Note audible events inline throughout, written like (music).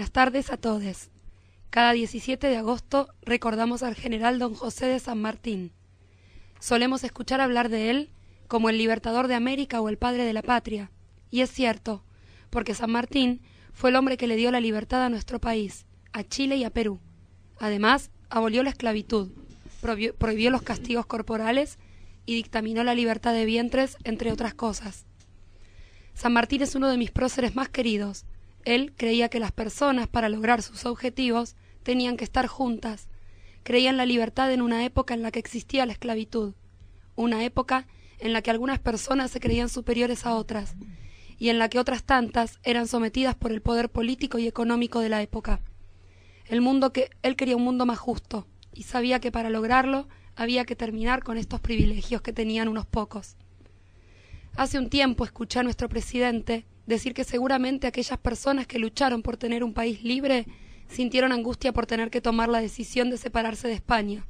Buenas tardes a todos. Cada 17 de agosto recordamos al general don José de San Martín. Solemos escuchar hablar de él como el libertador de América o el padre de la patria. Y es cierto, porque San Martín fue el hombre que le dio la libertad a nuestro país, a Chile y a Perú. Además, abolió la esclavitud, prohibió, los castigos corporales y dictaminó la libertad de vientres, entre otras cosas. San Martín es uno de mis próceres más queridos. Él creía que las personas, para lograr sus objetivos, tenían que estar juntas. Creía en la libertad en una época en la que existía la esclavitud, una época en la que algunas personas se creían superiores a otras, y en la que otras tantas eran sometidas por el poder político y económico de la época. El mundo que él quería un mundo más justo, y sabía que para lograrlo había que terminar con estos privilegios que tenían unos pocos. Hace un tiempo escuché a nuestro presidente decir que seguramente aquellas personas que lucharon por tener un país libre sintieron angustia por tener que tomar la decisión de separarse de España.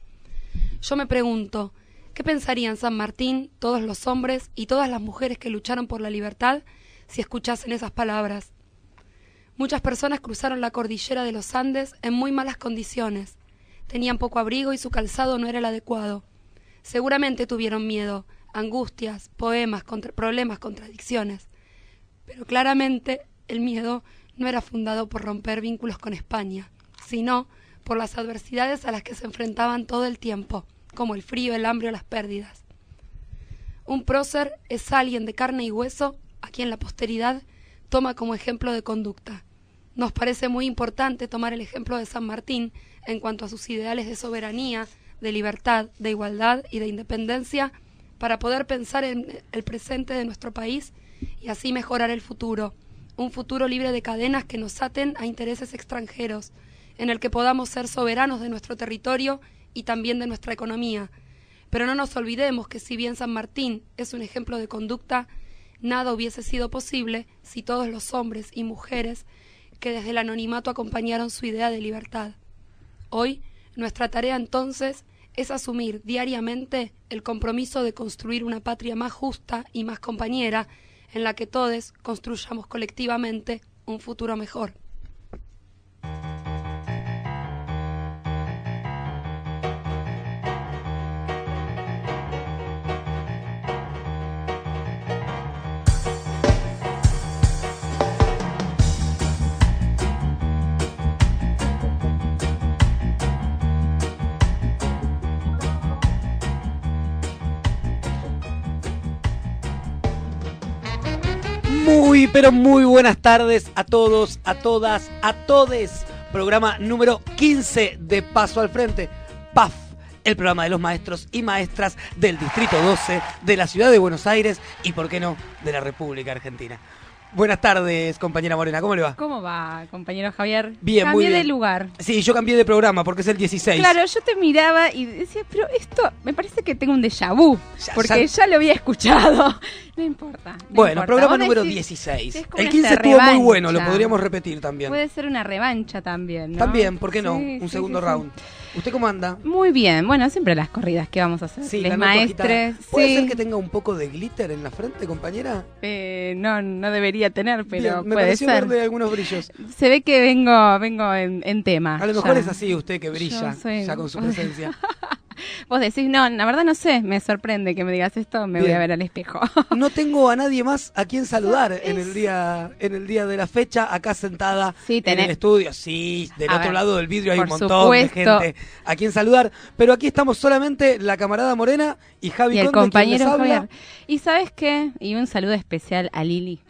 Yo me pregunto, ¿qué pensarían San Martín, todos los hombres y todas las mujeres que lucharon por la libertad si escuchasen esas palabras? Muchas personas cruzaron la cordillera de los Andes en muy malas condiciones. Tenían poco abrigo y su calzado no era el adecuado. Seguramente tuvieron miedo, angustias, poemas, contra problemas, contradicciones. Pero claramente el miedo no era fundado por romper vínculos con España, sino por las adversidades a las que se enfrentaban todo el tiempo, como el frío, el hambre o las pérdidas. Un prócer es alguien de carne y hueso a quien la posteridad toma como ejemplo de conducta. Nos parece muy importante tomar el ejemplo de San Martín en cuanto a sus ideales de soberanía, de libertad, de igualdad y de independencia para poder pensar en el presente de nuestro país y así mejorar el futuro, un futuro libre de cadenas que nos aten a intereses extranjeros, en el que podamos ser soberanos de nuestro territorio y también de nuestra economía. Pero no nos olvidemos que si bien San Martín es un ejemplo de conducta, nada hubiese sido posible si todos los hombres y mujeres que desde el anonimato acompañaron su idea de libertad. Hoy, nuestra tarea entonces es asumir diariamente el compromiso de construir una patria más justa y más compañera, en la que todos construyamos colectivamente un futuro mejor. Muy, pero muy buenas tardes a todos, a todas, a todes. Programa número 15 de Paso al Frente. PAF, el programa de los maestros y maestras del Distrito 12, de la Ciudad de Buenos Aires y, por qué no, de la República Argentina. Buenas tardes, compañera Morena, ¿cómo le va? ¿Cómo va, compañero Javier? Bien, Cambié muy bien. de lugar. Sí, yo cambié de programa porque es el 16. Claro, yo te miraba y decía, pero esto me parece que tengo un déjà vu, Ya- porque ya- ya, lo había escuchado. No importa. no Bueno, importa. programa número decís, 16. es como El una 15 estuvo muy bueno, lo podríamos repetir también. Puede ser una revancha también, ¿no? También, ¿por qué no? Sí, Un sí, segundo sí, round. ¿Usted cómo anda? Muy bien, bueno, siempre las corridas que vamos a hacer. Sí, Les maestres. ¿Puede sí. ser que tenga un poco de glitter en la frente, compañera? Eh, no, no debería tener, pero Bien, me puede pareció ser. verle algunos brillos. Se ve que vengo, vengo en, en tema. A lo mejor ya. es así usted que brilla, soy- ya con su (laughs) presencia. (laughs) Vos decís, no, la verdad no sé, me sorprende que me digas esto, me voy a ver al espejo. (laughs) No tengo a nadie más a quien saludar en el día en el día de la fecha, acá sentada Sí, en el estudio. Sí, del A otro ver, lado del vidrio hay un montón supuesto. de gente a quien saludar. Pero aquí estamos solamente la camarada Morena y Javi y el Conde, quien les compañero habla. ¿Y sabes qué? Y un saludo especial a Lili,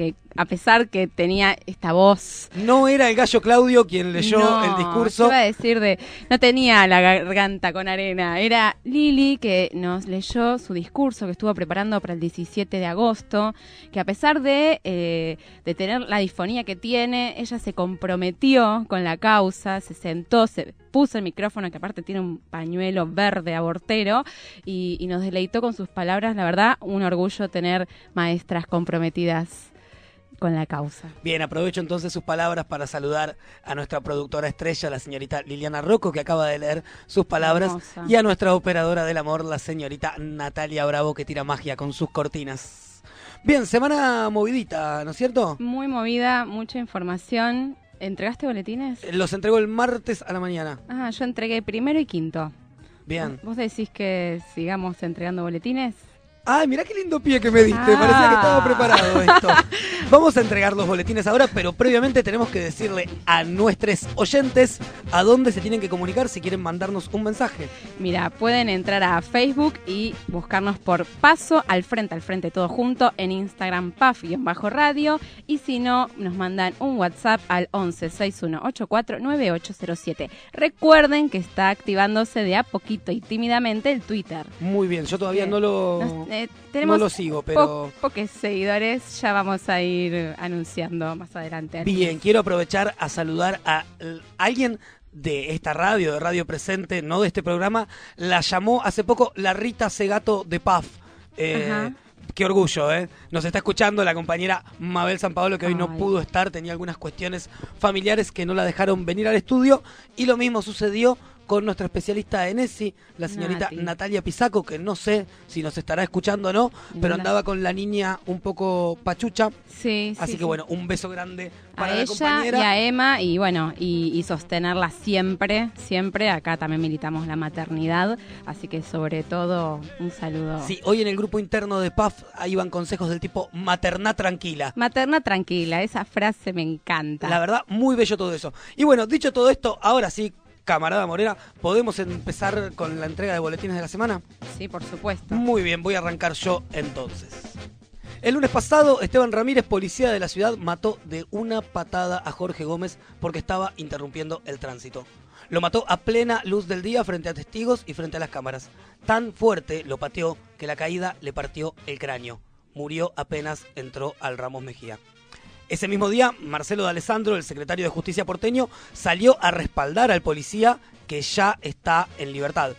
que a pesar que tenía esta voz... No era el gallo Claudio quien leyó no, el discurso. iba a decir de... No tenía la garganta con arena. Era Lili que nos leyó su discurso que estuvo preparando para el 17 de agosto, que a pesar de, eh, de tener la disfonía que tiene, ella se comprometió con la causa, se sentó, se puso el micrófono, que aparte tiene un pañuelo verde abortero, y, y nos deleitó con sus palabras. La verdad, un orgullo tener maestras comprometidas con la causa. Bien, aprovecho entonces sus palabras para saludar a nuestra productora estrella, la señorita Liliana Rocco, que acaba de leer sus palabras, Hermosa. y a nuestra operadora del amor, la señorita Natalia Bravo, que tira magia con sus cortinas. Bien, semana movidita, ¿no es cierto? Muy movida, mucha información ¿Entregaste boletines? Eh, Los entregó el martes a la mañana. Ah, yo entregué primero y quinto. Bien. ¿Vos decís que sigamos entregando boletines? Ay, mirá qué lindo pie que me diste. Ah. Parecía que estaba preparado esto. (laughs) Vamos a entregar los boletines ahora, pero previamente tenemos que decirle a nuestros oyentes a dónde se tienen que comunicar si quieren mandarnos un mensaje. Mira, pueden entrar a Facebook y buscarnos por Paso al Frente, al Frente todo junto, en Instagram PAF-radio y si no, nos mandan un WhatsApp al 11 6184 9807. Recuerden que está activándose de a poquito y tímidamente el Twitter. Muy bien, yo todavía no lo, eh, tenemos no lo sigo, pero... po- pocos seguidores, ya vamos a ir anunciando más adelante. Bien, quiero aprovechar a saludar a alguien de esta radio, de Radio Presente, no de este programa, la llamó hace poco la Rita Segato de PAF. Eh. Qué orgullo, ¿eh? Nos está escuchando la compañera Mabel San Paolo, que hoy no pudo estar, tenía algunas cuestiones familiares que no la dejaron venir al estudio. Y lo mismo sucedió con nuestra especialista en ESI, la señorita Nati. Natalia Pisaco, que no sé si nos estará escuchando o no, pero andaba con la niña un poco pachucha. Sí, Así sí, que bueno, un beso grande para a la ella compañera. y a Emma y bueno y, y sostenerla siempre siempre acá también militamos la maternidad así que sobre todo un saludo Sí, hoy en el grupo interno de PAF ahí van consejos del tipo materná tranquila. materna tranquila esa frase me encanta La verdad, muy bello todo eso. Y bueno, dicho todo esto, ahora sí, camarada Morera, ¿podemos empezar con la entrega de boletines de la semana? sí por supuesto Muy bien, voy a arrancar yo entonces. El lunes pasado, Esteban Ramírez, policía de la ciudad, mató de una patada a Jorge Gómez porque estaba interrumpiendo el tránsito. Lo mató a plena luz del día frente a testigos y frente a las cámaras. Tan fuerte lo pateó que la caída le partió el cráneo. Murió apenas entró al Ramos Mejía. Ese mismo día, Marcelo de Alessandro, el secretario de Justicia porteño, salió a respaldar al policía que ya está en libertad.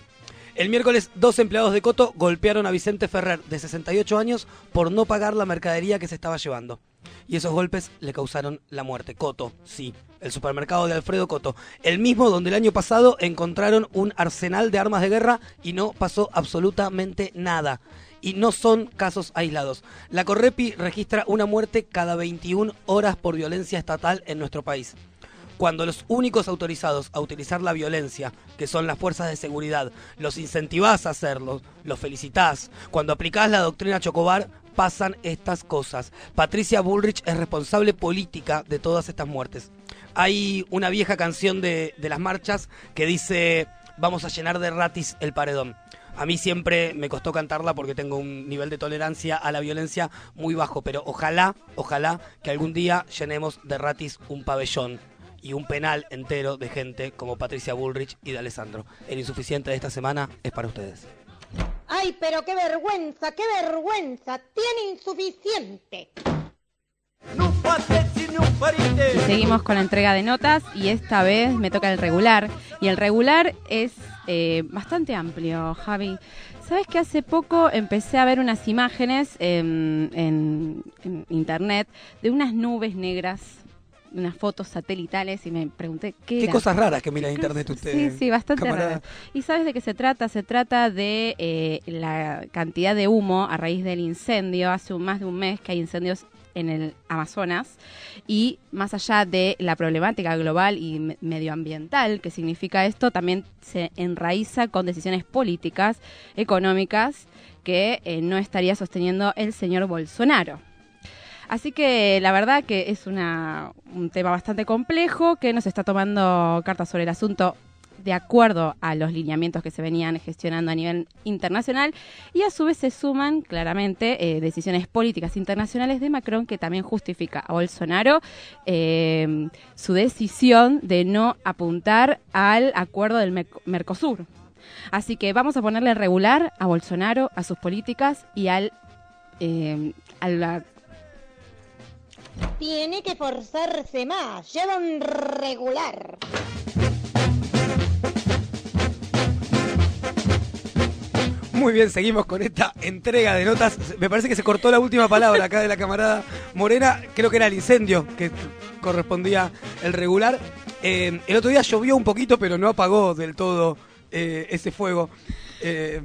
El miércoles, dos empleados de Coto golpearon a Vicente Ferrer, de 68 años, por no pagar la mercadería que se estaba llevando. Y esos golpes le causaron la muerte. Coto, sí, el supermercado de Alfredo Coto. El mismo donde el año pasado encontraron un arsenal de armas de guerra y no pasó absolutamente nada. Y no son casos aislados. La Correpi registra una muerte cada 21 horas por violencia estatal en nuestro país cuando los únicos autorizados a utilizar la violencia, que son las fuerzas de seguridad, los incentivás a hacerlo, los felicitás, cuando aplicás la doctrina Chocobar, pasan estas cosas. Patricia Bullrich es responsable política de todas estas muertes. Hay una vieja canción de, de las marchas que dice, vamos a llenar de ratis el paredón. A mí siempre me costó cantarla porque tengo un nivel de tolerancia a la violencia muy bajo, pero ojalá, ojalá que algún día llenemos de ratis un pabellón y un penal entero de gente como Patricia Bullrich y de Alessandro. El insuficiente de esta semana es para ustedes. Ay, pero qué vergüenza, qué vergüenza. Tiene insuficiente. Y seguimos con la entrega de notas y esta vez me toca el regular. Y el regular es eh, bastante amplio, Javi. Sabes que hace poco empecé a ver unas imágenes en, en- en internet de unas nubes negras, unas fotos satelitales y me pregunté qué, Qué era? cosas raras que mira ¿Qué internet usted. Sí, sí, bastante raras. ¿Y sabes de qué se trata? Se trata de eh, la cantidad de humo a raíz del incendio. Hace un- más de un mes que hay incendios en el Amazonas y más allá de la problemática global y me- medioambiental que significa esto, también se enraiza con decisiones políticas, económicas que eh, no estaría sosteniendo el señor Bolsonaro. Así que la verdad que es un tema bastante complejo que nos está tomando cartas sobre el asunto de acuerdo a los lineamientos que se venían gestionando a nivel internacional y a su vez se suman claramente eh, decisiones políticas internacionales de Macron que también justifica a Bolsonaro eh, su decisión de no apuntar al acuerdo del Mercosur. Así que vamos a ponerle regular a Bolsonaro, a sus políticas y al, eh, Tiene que forzarse más. Lleva un regular. Muy bien, seguimos con esta entrega de notas. Me parece que se cortó la última palabra acá de la camarada Morena. Creo que era el incendio que correspondía el regular. Eh, el otro día llovió un poquito, pero no apagó del todo eh, ese fuego. Eh,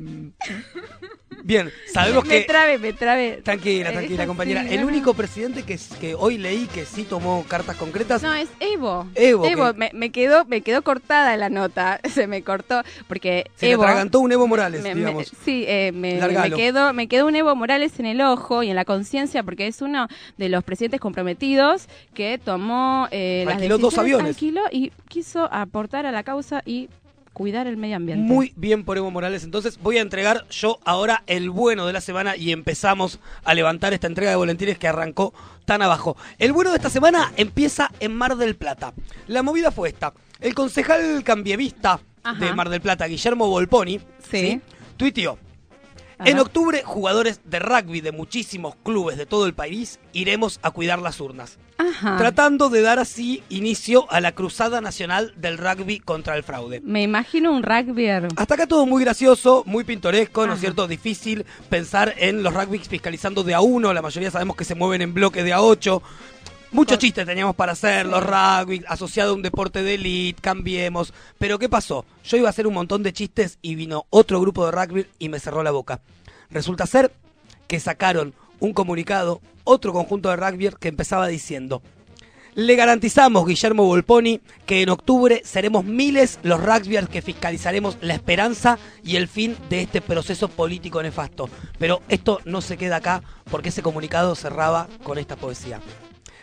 bien, sabemos me que... trabe, me trabe. Tranquila, tranquila, compañera. El no, único presidente que, que hoy leí que sí tomó cartas concretas No, es Evo. Evo, que- me, me quedó, me quedó cortada la nota. (laughs) Se me cortó. Porque se Evo. atragantó un Evo Morales, me- me- digamos. sí, eh, me, me quedó, me quedó un Evo Morales en el ojo y en la conciencia porque es uno de los presidentes comprometidos que tomó eh, las Alquiló dos aviones. alquiló y quiso aportar a la causa y cuidar el medio ambiente. Muy bien por Evo Morales. Entonces voy a entregar yo ahora el bueno de la semana y empezamos a levantar esta entrega de volantines que arrancó tan abajo. El bueno de esta semana empieza en Mar del Plata. La movida fue esta. El concejal cambievista Ajá. de Mar del Plata, Guillermo Volponi, Sí. tuiteó. Ajá. En octubre, jugadores de rugby de muchísimos clubes de todo el país iremos a cuidar las urnas, Ajá. tratando de dar así inicio a la cruzada nacional del rugby contra el fraude. Me imagino un rugby. Hasta acá todo muy gracioso, muy pintoresco, ¿no es cierto? Difícil pensar en los rugby fiscalizando de a uno, la mayoría sabemos que se mueven en bloques de a ocho. Muchos chistes teníamos para hacer, los rugby, asociado a un deporte de elite, cambiemos. Pero ¿qué pasó? Yo iba a hacer un montón de chistes y vino otro grupo de rugby y me cerró la boca. Resulta ser que sacaron un comunicado, otro conjunto de rugby que empezaba diciendo, le garantizamos, Guillermo Volponi, que en octubre seremos miles los rugbyers que fiscalizaremos la esperanza y el fin de este proceso político nefasto. Pero esto no se queda acá porque ese comunicado cerraba con esta poesía.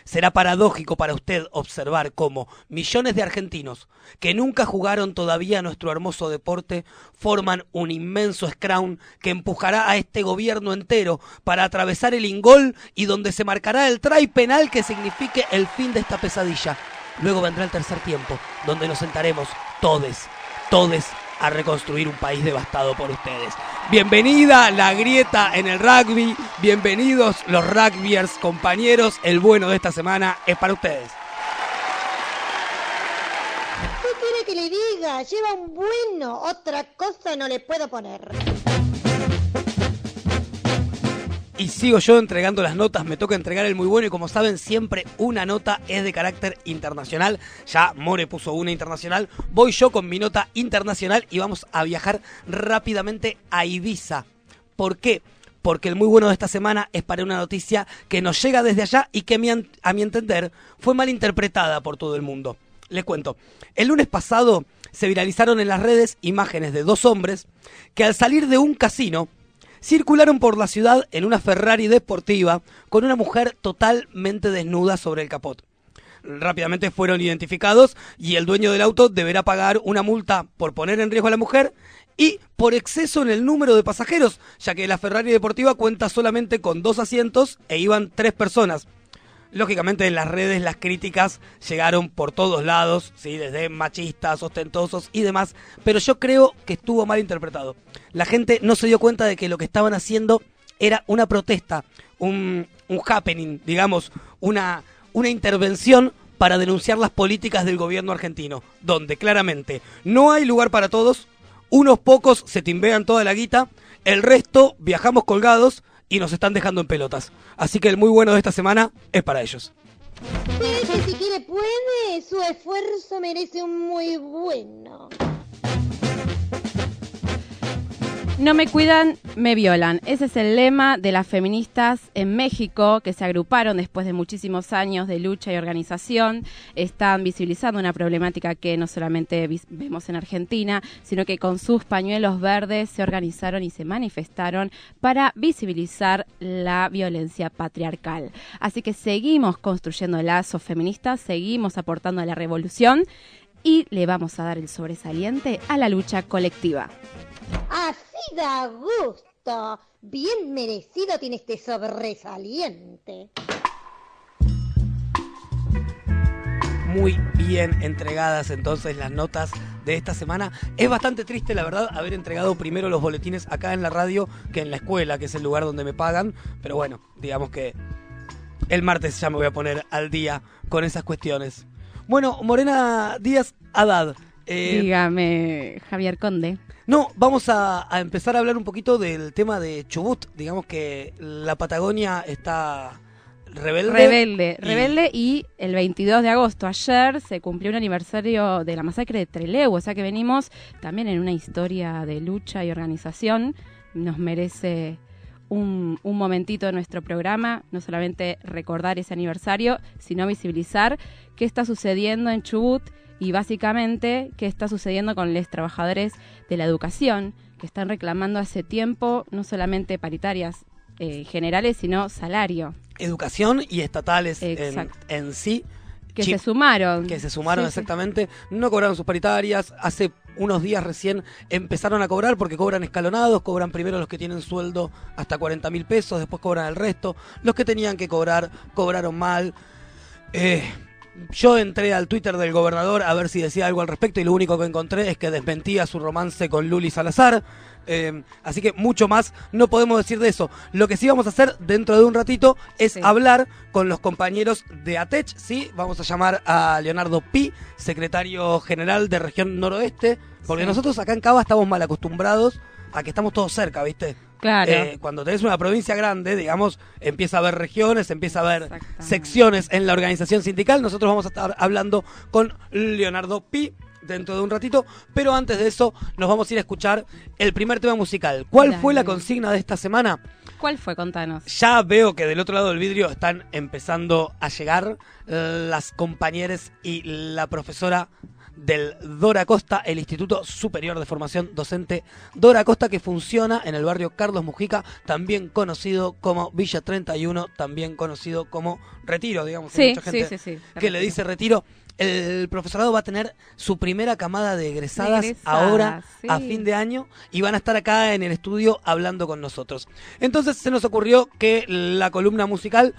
Será paradójico para usted observar cómo millones de argentinos que nunca jugaron todavía nuestro hermoso deporte forman un inmenso scrum que empujará a este gobierno entero para atravesar el ingol y donde se marcará el try penal que signifique el fin de esta pesadilla. Luego vendrá el tercer tiempo, donde nos sentaremos todes, todes a reconstruir un país devastado por ustedes. Bienvenida la grieta en el rugby, bienvenidos los rugbyers compañeros, el bueno de esta semana es para ustedes. ¿Qué quiere que le diga? Lleva un bueno. Otra cosa no le puedo poner. Y sigo yo entregando las notas, me toca entregar el muy bueno y como saben siempre una nota es de carácter internacional. Ya More puso una internacional, voy yo con mi nota internacional y vamos a viajar rápidamente a Ibiza. ¿Por qué? Porque el muy bueno de esta semana es para una noticia que nos llega desde allá y que a mi, entender fue mal interpretada por todo el mundo. Les cuento, el lunes pasado se viralizaron en las redes imágenes de dos hombres que al salir de un casino circularon por la ciudad en una Ferrari deportiva con una mujer totalmente desnuda sobre el capot. Rápidamente fueron identificados y el dueño del auto deberá pagar una multa por poner en riesgo a la mujer y por exceso en el número de pasajeros, ya que la Ferrari deportiva cuenta solamente con dos asientos e iban tres personas. Lógicamente en las redes las críticas llegaron por todos lados, ¿sí? desde machistas, ostentosos y demás, pero yo creo que estuvo mal interpretado. La gente no se dio cuenta de que lo que estaban haciendo era una protesta, un, un happening, digamos, una, una intervención para denunciar las políticas del gobierno argentino, donde claramente no hay lugar para todos, unos pocos se timbean toda la guita, el resto viajamos colgados y nos están dejando en pelotas. Así que el muy bueno de esta semana es para ellos. Pero que si quiere puede, su esfuerzo merece un muy bueno. No me cuidan, me violan. Ese es el lema de las feministas en México que se agruparon después de muchísimos años de lucha y organización. Están visibilizando una problemática que no solamente vemos en Argentina, sino que con sus pañuelos verdes se organizaron y se manifestaron para visibilizar la violencia patriarcal. Así que seguimos construyendo lazos feministas, seguimos aportando a la revolución y le vamos a dar el sobresaliente a la lucha colectiva. Así da gusto. Bien merecido tiene este sobresaliente. Muy bien entregadas entonces las notas de esta semana. Es bastante triste, la verdad, haber entregado primero los boletines acá en la radio que en la escuela, que es el lugar donde me pagan. Pero bueno, digamos que el martes ya me voy a poner al día con esas cuestiones. Bueno, Morena Díaz Haddad. Eh, Dígame, Javier Conde. No, vamos a, a empezar a hablar un poquito del tema de Chubut. Digamos que la Patagonia está rebelde. Rebelde, y- rebelde y el 22 de agosto, ayer, se cumplió un aniversario de la masacre de Trelew, o sea que venimos también en una historia de lucha y organización. Nos merece un, un momentito de nuestro programa, no solamente recordar ese aniversario, sino visibilizar qué está sucediendo en Chubut y básicamente qué está sucediendo con los trabajadores de la educación que están reclamando hace tiempo no solamente paritarias eh, generales, sino salario. Educación y estatales en, sí. Que Chip- se sumaron. que se sumaron Sí, sí. exactamente, no cobraron sus paritarias, hace unos días recién empezaron a cobrar porque cobran escalonados, cobran primero los que tienen sueldo hasta 40 mil pesos, después cobran el resto, los que tenían que cobrar cobraron mal. Eh, yo entré al Twitter del gobernador a ver si decía algo al respecto y lo único que encontré es que desmentía su romance con Luli Salazar. Eh, así que mucho más no podemos decir de eso. Lo que sí vamos a hacer dentro de un ratito es Sí. hablar con los compañeros de ATECH, ¿sí? Vamos a llamar a Leonardo Pi, secretario general de Región Noroeste, porque Sí. nosotros acá en Cava estamos mal acostumbrados a que estamos todos cerca, ¿viste? Claro. Eh, cuando tenés una provincia grande, digamos, empieza a haber regiones, empieza a haber secciones en la organización sindical. Nosotros vamos a estar hablando con Leonardo Pi dentro de un ratito, pero antes de eso nos vamos a ir a escuchar el primer tema musical. ¿Cuál Dale. fue la consigna de esta semana? ¿Cuál fue? Contanos. Ya veo que del otro lado del vidrio están empezando a llegar eh, las compañeras y la profesora del Dora Costa, el Instituto Superior de Formación Docente Dora Costa, que funciona en el barrio Carlos Mujica, también conocido como Villa 31, también conocido como Retiro, digamos. hay Sí, mucha gente sí, sí, sí. que le dice Retiro. El profesorado va a tener su primera camada de egresadas, De egresadas, ahora a fin de año y van a estar acá en el estudio hablando con nosotros. Entonces se nos ocurrió que la columna musical,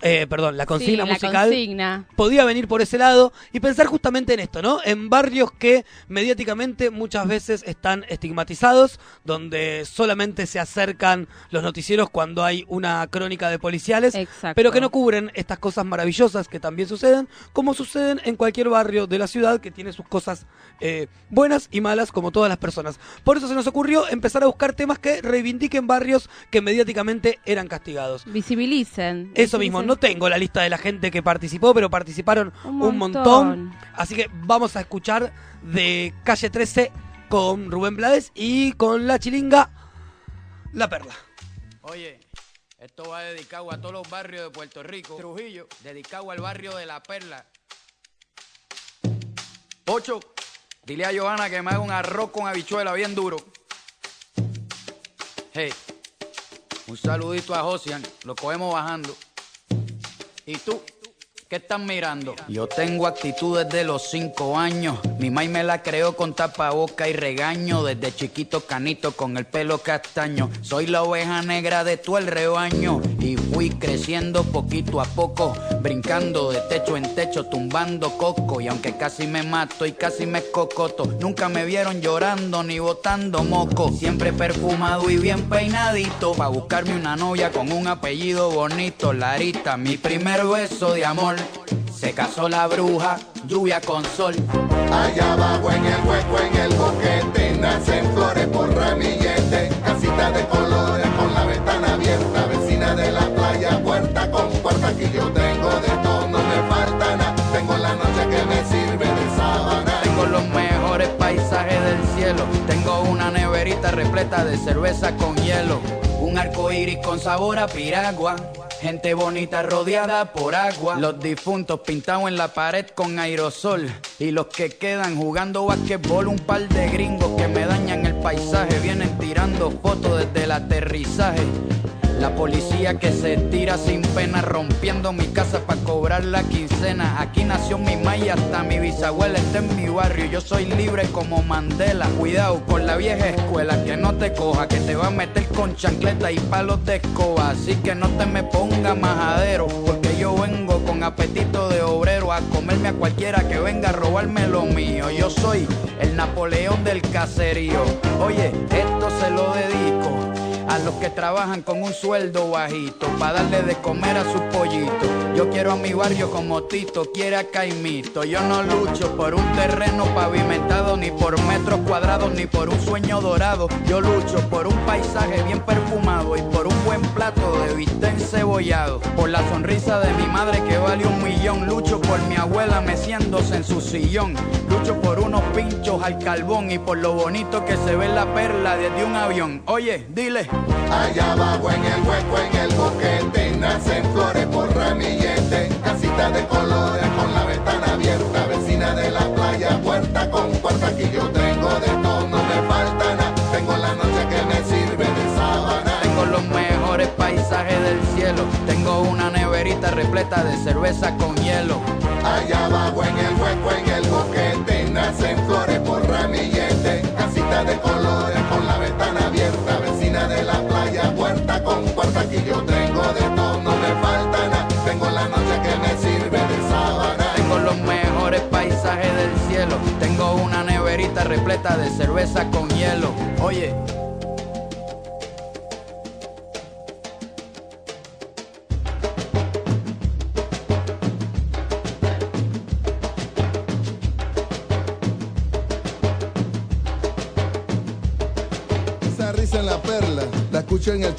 eh, perdón, la consigna Sí, la musical consigna. podía venir por ese lado y pensar justamente en esto, ¿no? En barrios que mediáticamente muchas veces están estigmatizados, donde solamente se acercan los noticieros cuando hay una crónica de policiales, Exacto. pero que no cubren estas cosas maravillosas que también suceden, como suceden en cualquier barrio de la ciudad que tiene sus cosas eh, buenas y malas como todas las personas. Por eso se nos ocurrió empezar a buscar temas que reivindiquen barrios que mediáticamente eran castigados. Visibilicen. Eso mismo, No tengo la lista de la gente que participó, pero participaron un, Un montón. montón. Así que vamos a escuchar de Calle 13 con Rubén Blades y con la chilinga La Perla. Oye, esto va dedicado a todos los barrios de Puerto Rico. Trujillo, dedicado al barrio de La Perla. Ocho, dile a Johanna que me haga un arroz con habichuela bien duro. Hey, un saludito a Josian, lo cogemos bajando. ¿Y tú? ¿Qué estás mirando? Yo tengo actitud desde los cinco años. Mi mai me la creó con tapaboca y regaño. Desde chiquito canito con el pelo castaño. Soy la oveja negra de todo el rebaño. Y fui creciendo poquito a poco. Brincando de techo en techo, tumbando coco. Y aunque casi me mato y casi me cocoto. Nunca me vieron llorando ni botando moco. Siempre perfumado y bien peinadito. Pa' buscarme una novia con un apellido bonito. Larita, mi primer beso de amor. Se casó la bruja, lluvia con sol. Allá abajo en el hueco, en el boquete, nacen flores por ramillete, repleta de cerveza con hielo. Un arco iris con sabor a piragua. Gente bonita rodeada por agua. Los difuntos pintados en la pared con aerosol. Y los que quedan jugando basquetbol. Un par de gringos que me dañan el paisaje. Vienen tirando fotos desde el aterrizaje. La policía que se tira sin pena rompiendo mi casa para cobrar la quincena. Aquí nació mi maya, hasta mi bisabuela está en mi barrio. Yo soy libre como Mandela. Cuidado con la vieja escuela que no te coja, que te va a meter con chancleta y palos de escoba. Así que no te me ponga majadero, porque yo vengo con apetito de obrero a comerme a cualquiera que venga a robarme lo mío. Yo soy el Napoleón del caserío. Oye, esto se lo dedico a los que trabajan con un sueldo bajito, para darle de comer a sus pollitos. Yo quiero a mi barrio como Tito quiere a Caimito. Yo no lucho por un terreno pavimentado ni por metro metros cuadrados ni por un sueño dorado. Yo lucho por un paisaje Por la sonrisa de mi madre que vale un millón. Lucho por mi abuela meciéndose en su sillón. Lucho por unos pinchos al carbón y por lo bonito que se ve la perla desde un avión. Oye, dile. Allá abajo en el hueco, en el boquete, nacen flores por ramillete, casita de colores Tengo una neverita repleta de cerveza con hielo. Allá abajo en el hueco, en el boquete, nacen flores por ramillete, casita de colores con la ventana abierta, vecina de la playa, puerta con puerta, aquí yo tengo de todo, no me falta nada, tengo la noche que me sirve de sábana. Tengo los mejores paisajes del cielo. Tengo una neverita repleta de cerveza con hielo. Oye.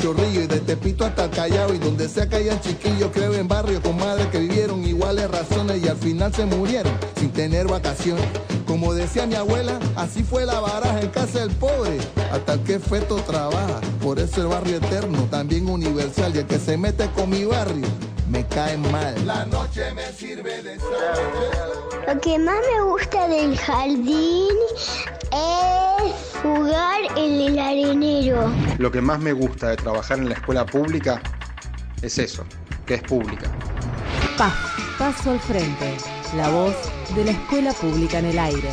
El chorrillo y de Tepito hasta Callao y donde sea que hayan chiquillos creo en barrio con madres que vivieron iguales razones y al final se murieron sin tener vacaciones. Como decía mi abuela, así fue la baraja en casa del pobre, hasta que feto trabaja. Por eso el barrio eterno, también universal y el que se mete con mi barrio, me cae mal. La noche me sirve de Lo que más me gusta del jardín es jugar en el arenero. Lo que más me gusta de trabajar en la escuela pública es eso, que es pública. PAF, Paso al Frente, la voz de la escuela pública en el aire.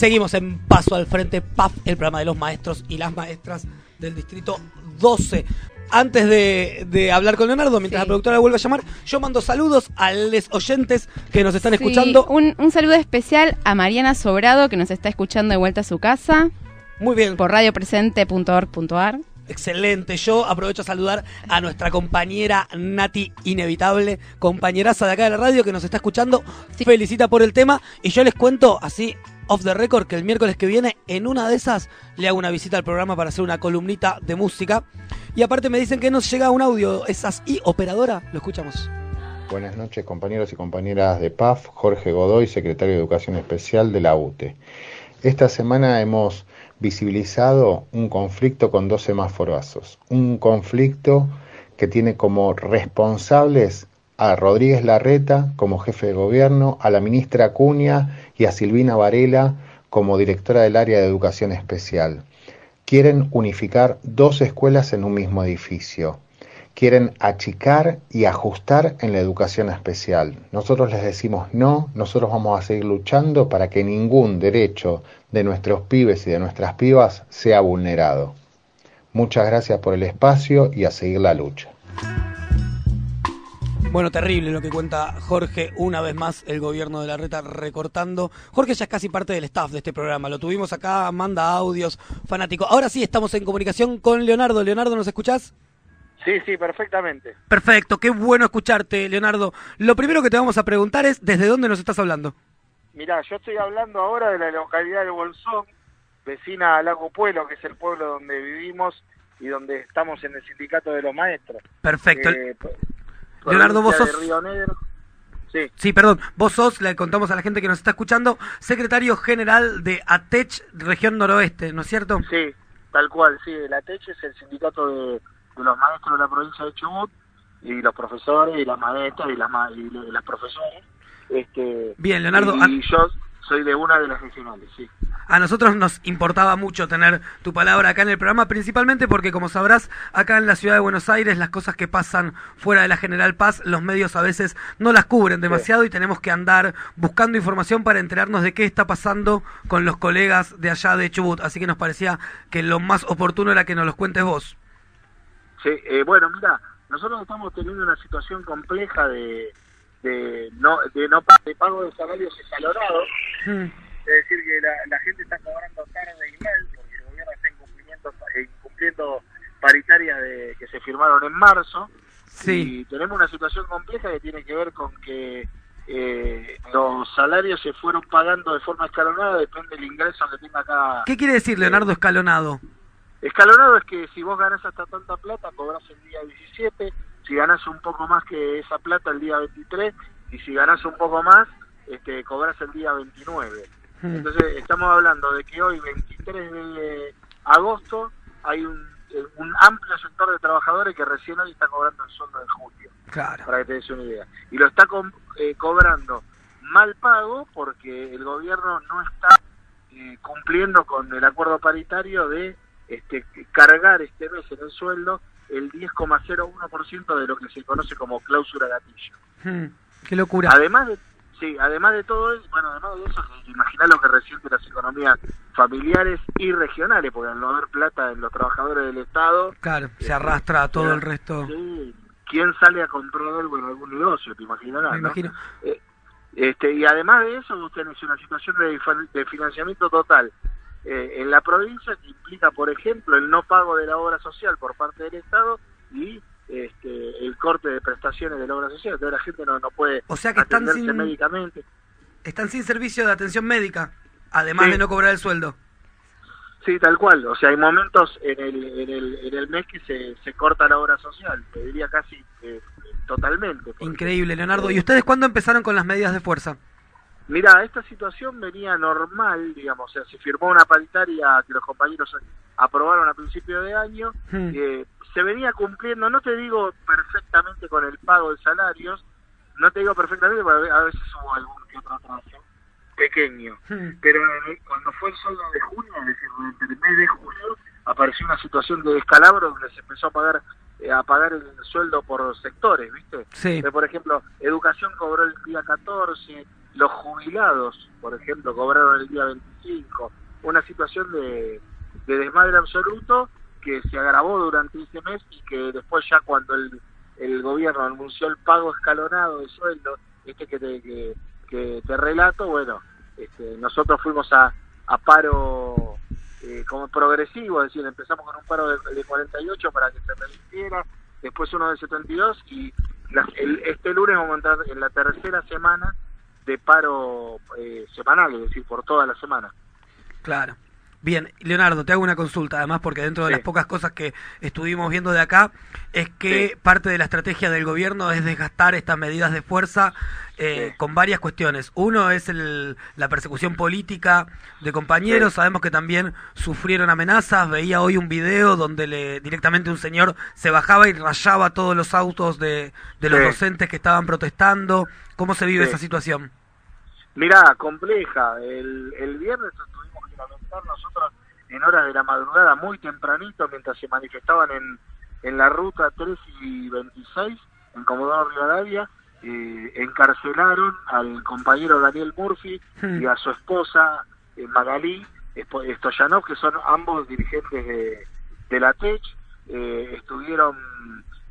Seguimos en Paso al Frente, PAF, el programa de los maestros y las maestras del distrito 12. Antes de, de hablar con Leonardo, mientras Sí. la productora vuelve a llamar, yo mando saludos a los oyentes que nos están Sí, escuchando. Un, un saludo especial a Mariana Sobrado, que nos está escuchando de vuelta a su casa Muy bien, por radiopresente.org.ar. excelente. Yo aprovecho a saludar a nuestra compañera Nati Inevitable, compañeraza de acá de la radio que nos está escuchando. Sí. Felicita por el tema. Y yo les cuento así, off the record, que el miércoles que viene, en una de esas, le hago una visita al programa para hacer una columnita de música. Y aparte me dicen que nos llega un audio. ¿Es así, operadora? Lo escuchamos. Buenas noches compañeros y compañeras de PAF, Jorge Godoy, secretario de Educación Especial de la UTE. Esta semana hemos visibilizado un conflicto con dos semáforazos, un conflicto que tiene como responsables a Rodríguez Larreta como jefe de gobierno, a la ministra Acuña y a Silvina Varela como directora del área de educación especial. Quieren unificar dos escuelas en un mismo edificio quieren achicar y ajustar en la educación especial. Nosotros les decimos no, nosotros vamos a seguir luchando para que ningún derecho de nuestros pibes y de nuestras pibas sea vulnerado. Muchas gracias por el espacio y a seguir la lucha. Bueno, terrible lo que cuenta Jorge. Una vez más, el gobierno de la reta recortando. Jorge ya es casi parte del staff de este programa. Lo tuvimos acá, manda audios, fanático. Ahora sí estamos en comunicación con Leonardo. Leonardo, ¿nos escuchás? Sí, sí, perfectamente. Perfecto, qué bueno escucharte, Leonardo. Lo primero que te vamos a preguntar es, ¿desde dónde nos estás hablando? Mirá, yo estoy hablando ahora de la localidad de Bolsón, vecina a Lago Pueblo, que es el pueblo donde vivimos y donde estamos en el sindicato de los maestros. Perfecto. Eh, Leonardo, vos sos- de Río Negro. Sí, Sí, perdón, vos sos, le contamos a la gente que nos está escuchando, secretario general de ATECH, región noroeste, ¿no es cierto? sí, tal cual, sí. El ATECH es el sindicato de, de los maestros de la provincia de Chubut y los profesores y las maestras y las, ma- y las profesoras. Este, Bien, Leonardo, Y, a- yo soy de una de las regionales, sí. A nosotros nos importaba mucho tener tu palabra acá en el programa, principalmente porque, como sabrás, acá en la ciudad de Buenos Aires las cosas que pasan fuera de la General Paz, los medios a veces no las cubren demasiado y tenemos que andar buscando información para enterarnos de qué está pasando con los colegas de allá de Chubut. Así que nos parecía que lo más oportuno era que nos los cuentes vos. Sí, eh, bueno, mira, nosotros estamos teniendo una situación compleja de, de no de no de pago de salarios escalonados. Mm, decir que la, la gente está cobrando tarde y mal porque el gobierno está incumplimiento, eh, incumpliendo paritarias de, que se firmaron en marzo. Sí. Y tenemos una situación compleja que tiene que ver con que eh, los salarios se fueron pagando de forma escalonada, depende del ingreso que tenga cada... ¿Qué quiere decir Leonardo Escalonado? Escalonado es que si vos ganás hasta tanta plata, cobras el día 17, si ganás un poco más que esa plata el día 23, y si ganás un poco más, este, cobras el día 29. Hmm. Entonces estamos hablando de que hoy, 23 de agosto, hay un, un amplio sector de trabajadores que recién hoy está cobrando el sueldo de julio, Claro. para que te des una idea. Y lo está com- eh, cobrando mal pago porque el gobierno no está eh, cumpliendo con el acuerdo paritario de este, cargar este mes en el sueldo el 10,01% de lo que se conoce como cláusula gatillo. Hmm, Qué locura. Además de, sí, además de todo eso, bueno, además de eso, que imaginá lo que resienten las economías familiares y regionales, porque al no haber plata en los trabajadores del Estado, Claro, se arrastra a todo el resto. sí, ¿quién sale a comprar algo en algún negocio? Te imaginarás, Me ¿no? imagino. Eh, este, y además de eso, vos tenés una situación de financiamiento total eh, en la provincia que implica, por ejemplo, el no pago de la obra social por parte del Estado y este, el corte de prestaciones de la obra social. Entonces la gente no, no puede O sea que están sin- médicamente. Están sin servicio de atención médica, además Sí. de no cobrar el sueldo. Sí, tal cual. O sea, hay momentos en el, en el, en el mes que se, se corta la obra social. Te diría casi eh, totalmente. porque- Increíble, Leonardo. ¿Y ustedes cuándo empezaron con las medidas de fuerza? Mira, esta situación venía normal, digamos, o sea, se firmó una paritaria que los compañeros aprobaron a principio de año, Hmm. eh, se venía cumpliendo, no te digo perfectamente con el pago de salarios, no te digo perfectamente, porque a veces hubo algún que otro atraso pequeño, Hmm. pero cuando fue el sueldo de junio, es decir, durante el mes de julio, apareció una situación de descalabro donde se empezó a pagar eh, a pagar el sueldo por sectores, ¿viste? Sí. Eh, por ejemplo, educación cobró el día 14, los jubilados, por ejemplo, cobraron el día 25. Una situación de, de desmadre absoluto que se agravó durante ese mes y que después ya cuando el, el gobierno anunció el pago escalonado de sueldo, este que te, que, que te relato, bueno, este, nosotros fuimos a, a paro eh, como progresivo, es decir, empezamos con un paro de, de 48 para que se resistiera, después uno de 72 y la- el- este lunes vamos a entrar en la tercera semana de paro eh, semanal, es decir, por toda la semana. Claro. Bien, Leonardo, te hago una consulta, además, porque dentro de Sí. las pocas cosas que estuvimos viendo de acá, es que parte de la estrategia del gobierno es desgastar estas medidas de fuerza eh, Sí. con varias cuestiones. Uno es el, la persecución política de compañeros, sabemos que también sufrieron amenazas, veía hoy un video donde le, directamente un señor se bajaba y rayaba todos los autos de, de los docentes que estaban protestando. ¿Cómo se vive esa situación? Mirá, compleja. El, el viernes tuvimos que lamentar nosotros en horas de la madrugada, muy tempranito, mientras se manifestaban en, en la ruta 3 y 26, en Comodoro Rivadavia, eh, encarcelaron al compañero Daniel Murphy y a su esposa eh, Magalí Stoyanov, que son ambos dirigentes de, de la TECH. Eh, estuvieron,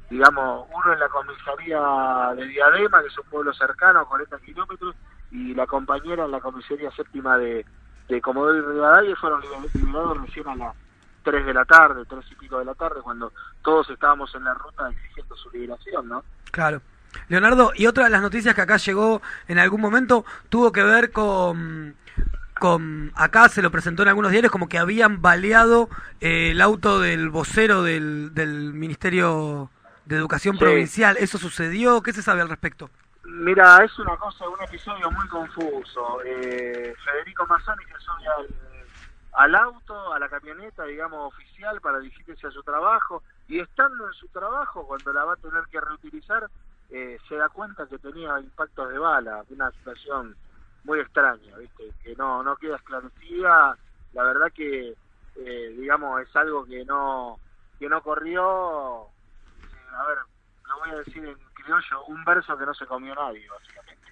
digamos, uno en la comisaría de Diadema, que es un pueblo cercano, a 40 kilómetros, y la compañera en la comisaría séptima de, de Comodoro y Rivadavia fueron liber- liberados recién a las 3 de la tarde, 3 y pico de la tarde, cuando todos estábamos en la ruta exigiendo su liberación, ¿no? Claro. Leonardo, y otra de las noticias que acá llegó en algún momento tuvo que ver con, con acá se lo presentó en algunos diarios como que habían baleado eh, el auto del vocero del, del Ministerio de Educación Sí. Provincial. ¿Eso sucedió? ¿Qué se sabe al respecto? Mira, es una cosa, un episodio muy confuso. Eh, Federico Mazzoni que sube al, al auto, a la camioneta, digamos, oficial para dirigirse a su trabajo, y estando en su trabajo, cuando la va a tener que reutilizar, eh, se da cuenta que tenía impactos de bala, una situación muy extraña, ¿viste? Que no, no queda esclarecida. La verdad que, eh, digamos, es algo que no, que no corrió, eh, a ver, lo voy a decir en criollo, un verso que no se comió nadie, básicamente.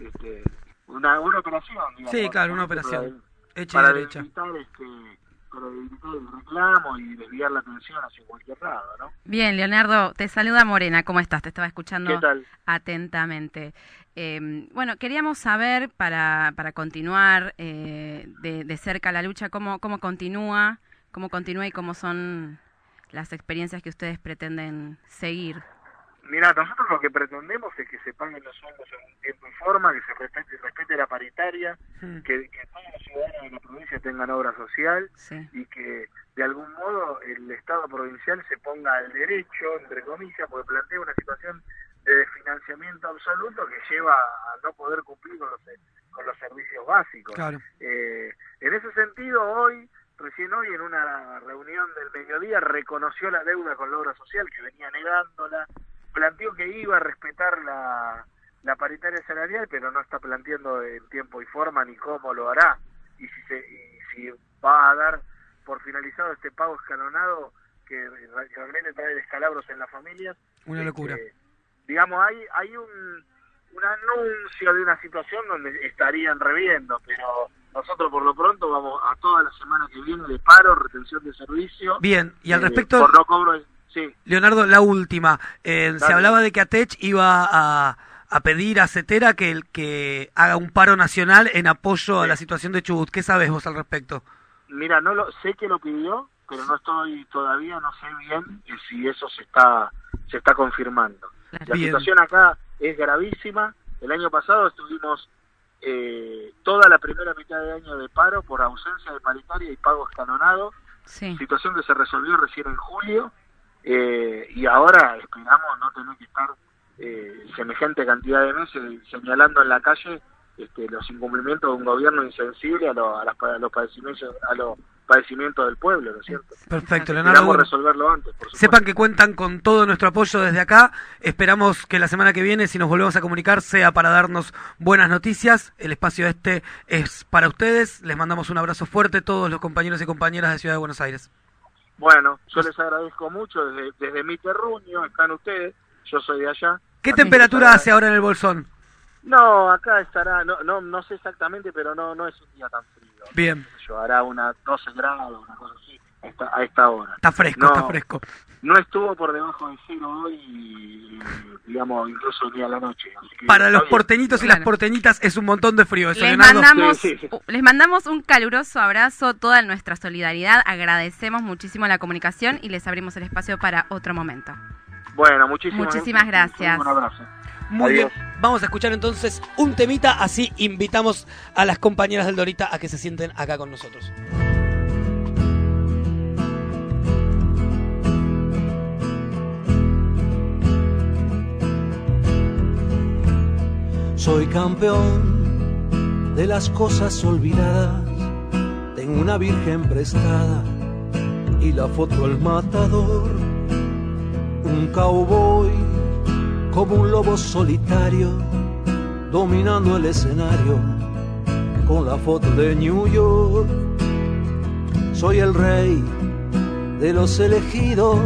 Este, una, una operación, digamos. Sí, claro, una para- operación. Hecha y Para derecha. debilitar, este, para debilitar el reclamo y desviar la atención hacia cualquier lado, ¿no? Bien, Leonardo, te saluda Morena, ¿cómo estás? Te estaba escuchando ¿Qué tal? atentamente. Eh, bueno, queríamos saber, para, para continuar eh, de, de cerca la lucha, cómo, cómo continúa, cómo continúa y cómo son las experiencias que ustedes pretenden seguir. Mira, nosotros lo que pretendemos es que se paguen los sueldos en un tiempo y forma, que se respete, respete la paritaria, Mm. que, que todos los ciudadanos de la provincia tengan obra social Sí. y que de algún modo el Estado provincial se ponga al derecho, entre comillas, porque plantea una situación de desfinanciamiento absoluto que lleva a no poder cumplir con los, con los servicios básicos. Claro. Eh, en ese sentido, hoy, recién hoy, en una reunión del mediodía, reconoció la deuda con la obra social, que venía negándola, planteó que iba a respetar la, la paritaria salarial, pero no está planteando en tiempo y forma ni cómo lo hará, y si, se, y si va a dar por finalizado este pago escalonado que realmente trae descalabros en las familias. Una locura. Este, digamos, hay, hay un, un anuncio de una situación donde estarían reviendo, pero nosotros por lo pronto vamos a toda la semana que viene de paro, retención de servicio. Bien, y al eh, respecto- Por no cobro, sí. Leonardo, la última. Eh, se hablaba de que Atech iba a, a pedir a Cetera que, el- que haga un paro nacional en apoyo a la situación de Chubut. ¿Qué sabes vos al respecto? Mira, no lo sé que lo pidió, pero no estoy todavía, no sé bien si eso se está se está confirmando. La situación acá es gravísima. El año pasado estuvimos eh, toda la primera mitad de año de paro por ausencia de paritaria y pago escalonado. Sí. Situación que se resolvió recién en julio eh, y ahora esperamos no tener que estar eh, semejante cantidad de meses señalando en la calle este, los incumplimientos de un gobierno insensible a, lo- a las a los padecimientos a los padecimientos del pueblo, ¿no es cierto? Perfecto, Leonardo. Esperamos resolverlo antes, por supuesto. Sepan que cuentan con todo nuestro apoyo desde acá. Esperamos que la semana que viene, si nos volvemos a comunicar, sea para darnos buenas noticias. El espacio este es para ustedes. Les mandamos un abrazo fuerte, todos los compañeros y compañeras de Ciudad de Buenos Aires. Bueno, yo les agradezco mucho desde, desde mi terruño, están ustedes, yo soy de allá. ¿Qué temperatura hace ahora en el Bolsón? No, acá estará, no, no, no sé exactamente, pero no, no es un día tan frío. Bien, Yo hará una 12 grados, una cosa así, esta, a esta hora. está fresco, No. está fresco. No estuvo por debajo de cero hoy, digamos, incluso ni a la noche. así que Para los bien. porteñitos y las porteñitas es un montón de frío. Eso, Les Leonardo. mandamos, Sí, sí, sí. u- les mandamos un caluroso abrazo, toda nuestra solidaridad. Agradecemos muchísimo la comunicación y les abrimos el espacio para otro momento. Bueno, muchísimas, Muchísimas gracias. Un abrazo. Muy Adiós. bien, vamos a escuchar entonces un temita, así invitamos a las compañeras del Dorita a que se sienten acá con nosotros. Soy campeón de las cosas olvidadas. Tengo una virgen prestada y la foto al matador. Un cowboy como un lobo solitario dominando el escenario con la foto de New York. Soy el rey de los elegidos,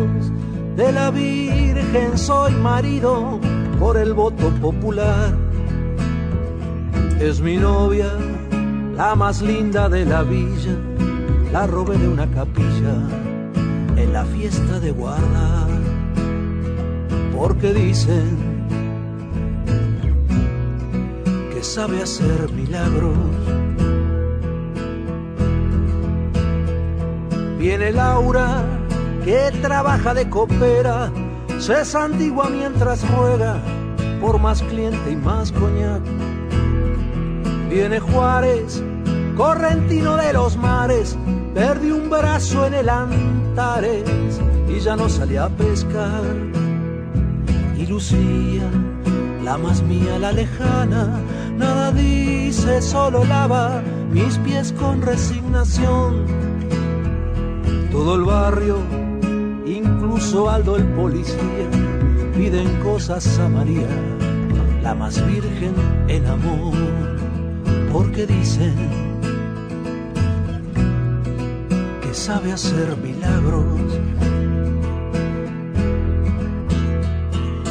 de la Virgen soy marido por el voto popular. Es mi novia, la más linda de la villa, la robé de una capilla en la fiesta de guardar, porque dicen que sabe hacer milagros. Viene Laura, que trabaja de copera, se santigua mientras ruega por más cliente y más coñac. Viene Juárez, correntino de los mares, perdí un brazo en el Antares y ya no salí a pescar. Y Lucía, la más mía, la lejana, nada dice, solo lava mis pies con resignación. Todo el barrio, incluso Aldo el policía, piden cosas a María, la más virgen en amor, porque dicen que sabe hacer milagros.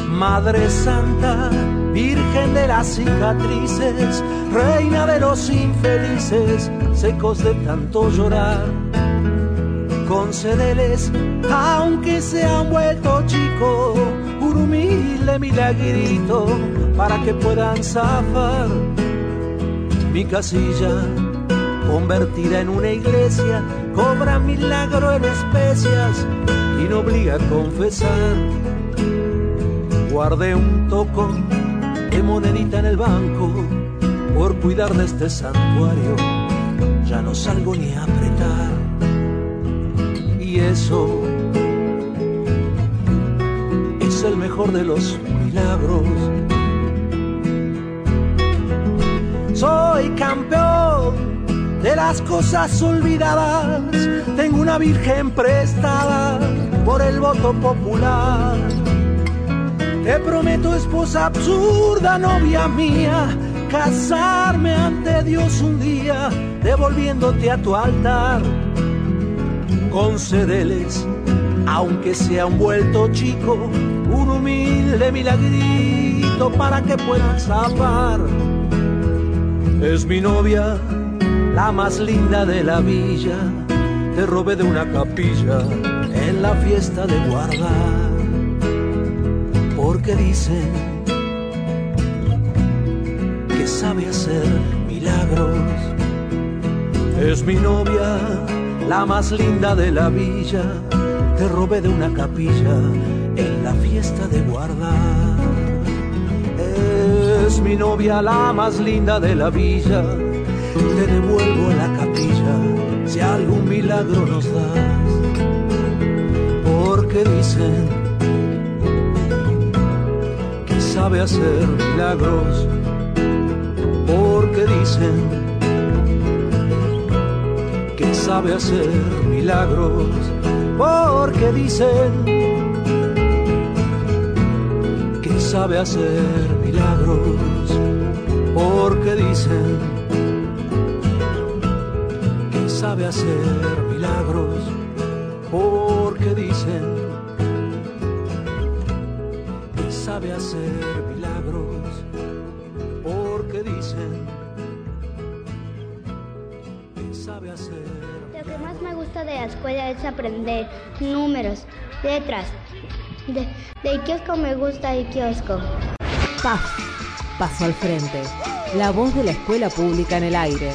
Madre Santa, Virgen de las cicatrices, Reina de los infelices, secos de tanto llorar concédeles, aunque se han vuelto chicos, un humilde milagrito para que puedan zafar mi casilla convertida en una iglesia, cobra milagro en especias y no obliga a confesar. Guardé un toco de monedita en el banco por cuidar de este santuario, ya no salgo ni a apretar. Y eso es el mejor de los milagros. Soy campeón de las cosas olvidadas. Tengo una virgen prestada por el voto popular. Te prometo, esposa absurda, novia mía, casarme ante Dios un día, devolviéndote a tu altar. Concédeles, aunque sea un vuelto chico, un humilde milagrito para que puedan zafar. Es mi novia la más linda de la villa, te robé de una capilla en la fiesta de guardar. Porque dicen que sabe hacer milagros. Es mi novia, la más linda de la villa, te robé de una capilla en la fiesta de guardar. Es mi novia, la más linda de la villa te devuelvo la capilla si algún milagro nos das. Porque dicen que sabe hacer milagros. Porque dicen que sabe hacer milagros. Porque dicen que sabe hacer milagros. Porque dicen sabe hacer milagros, porque dicen que sabe hacer milagros, porque dicen que sabe hacer. Lo que más me gusta de la escuela es aprender números, letras. De, de kiosco me gusta el kiosco. PAF, paso al frente. La voz de la escuela pública en el aire.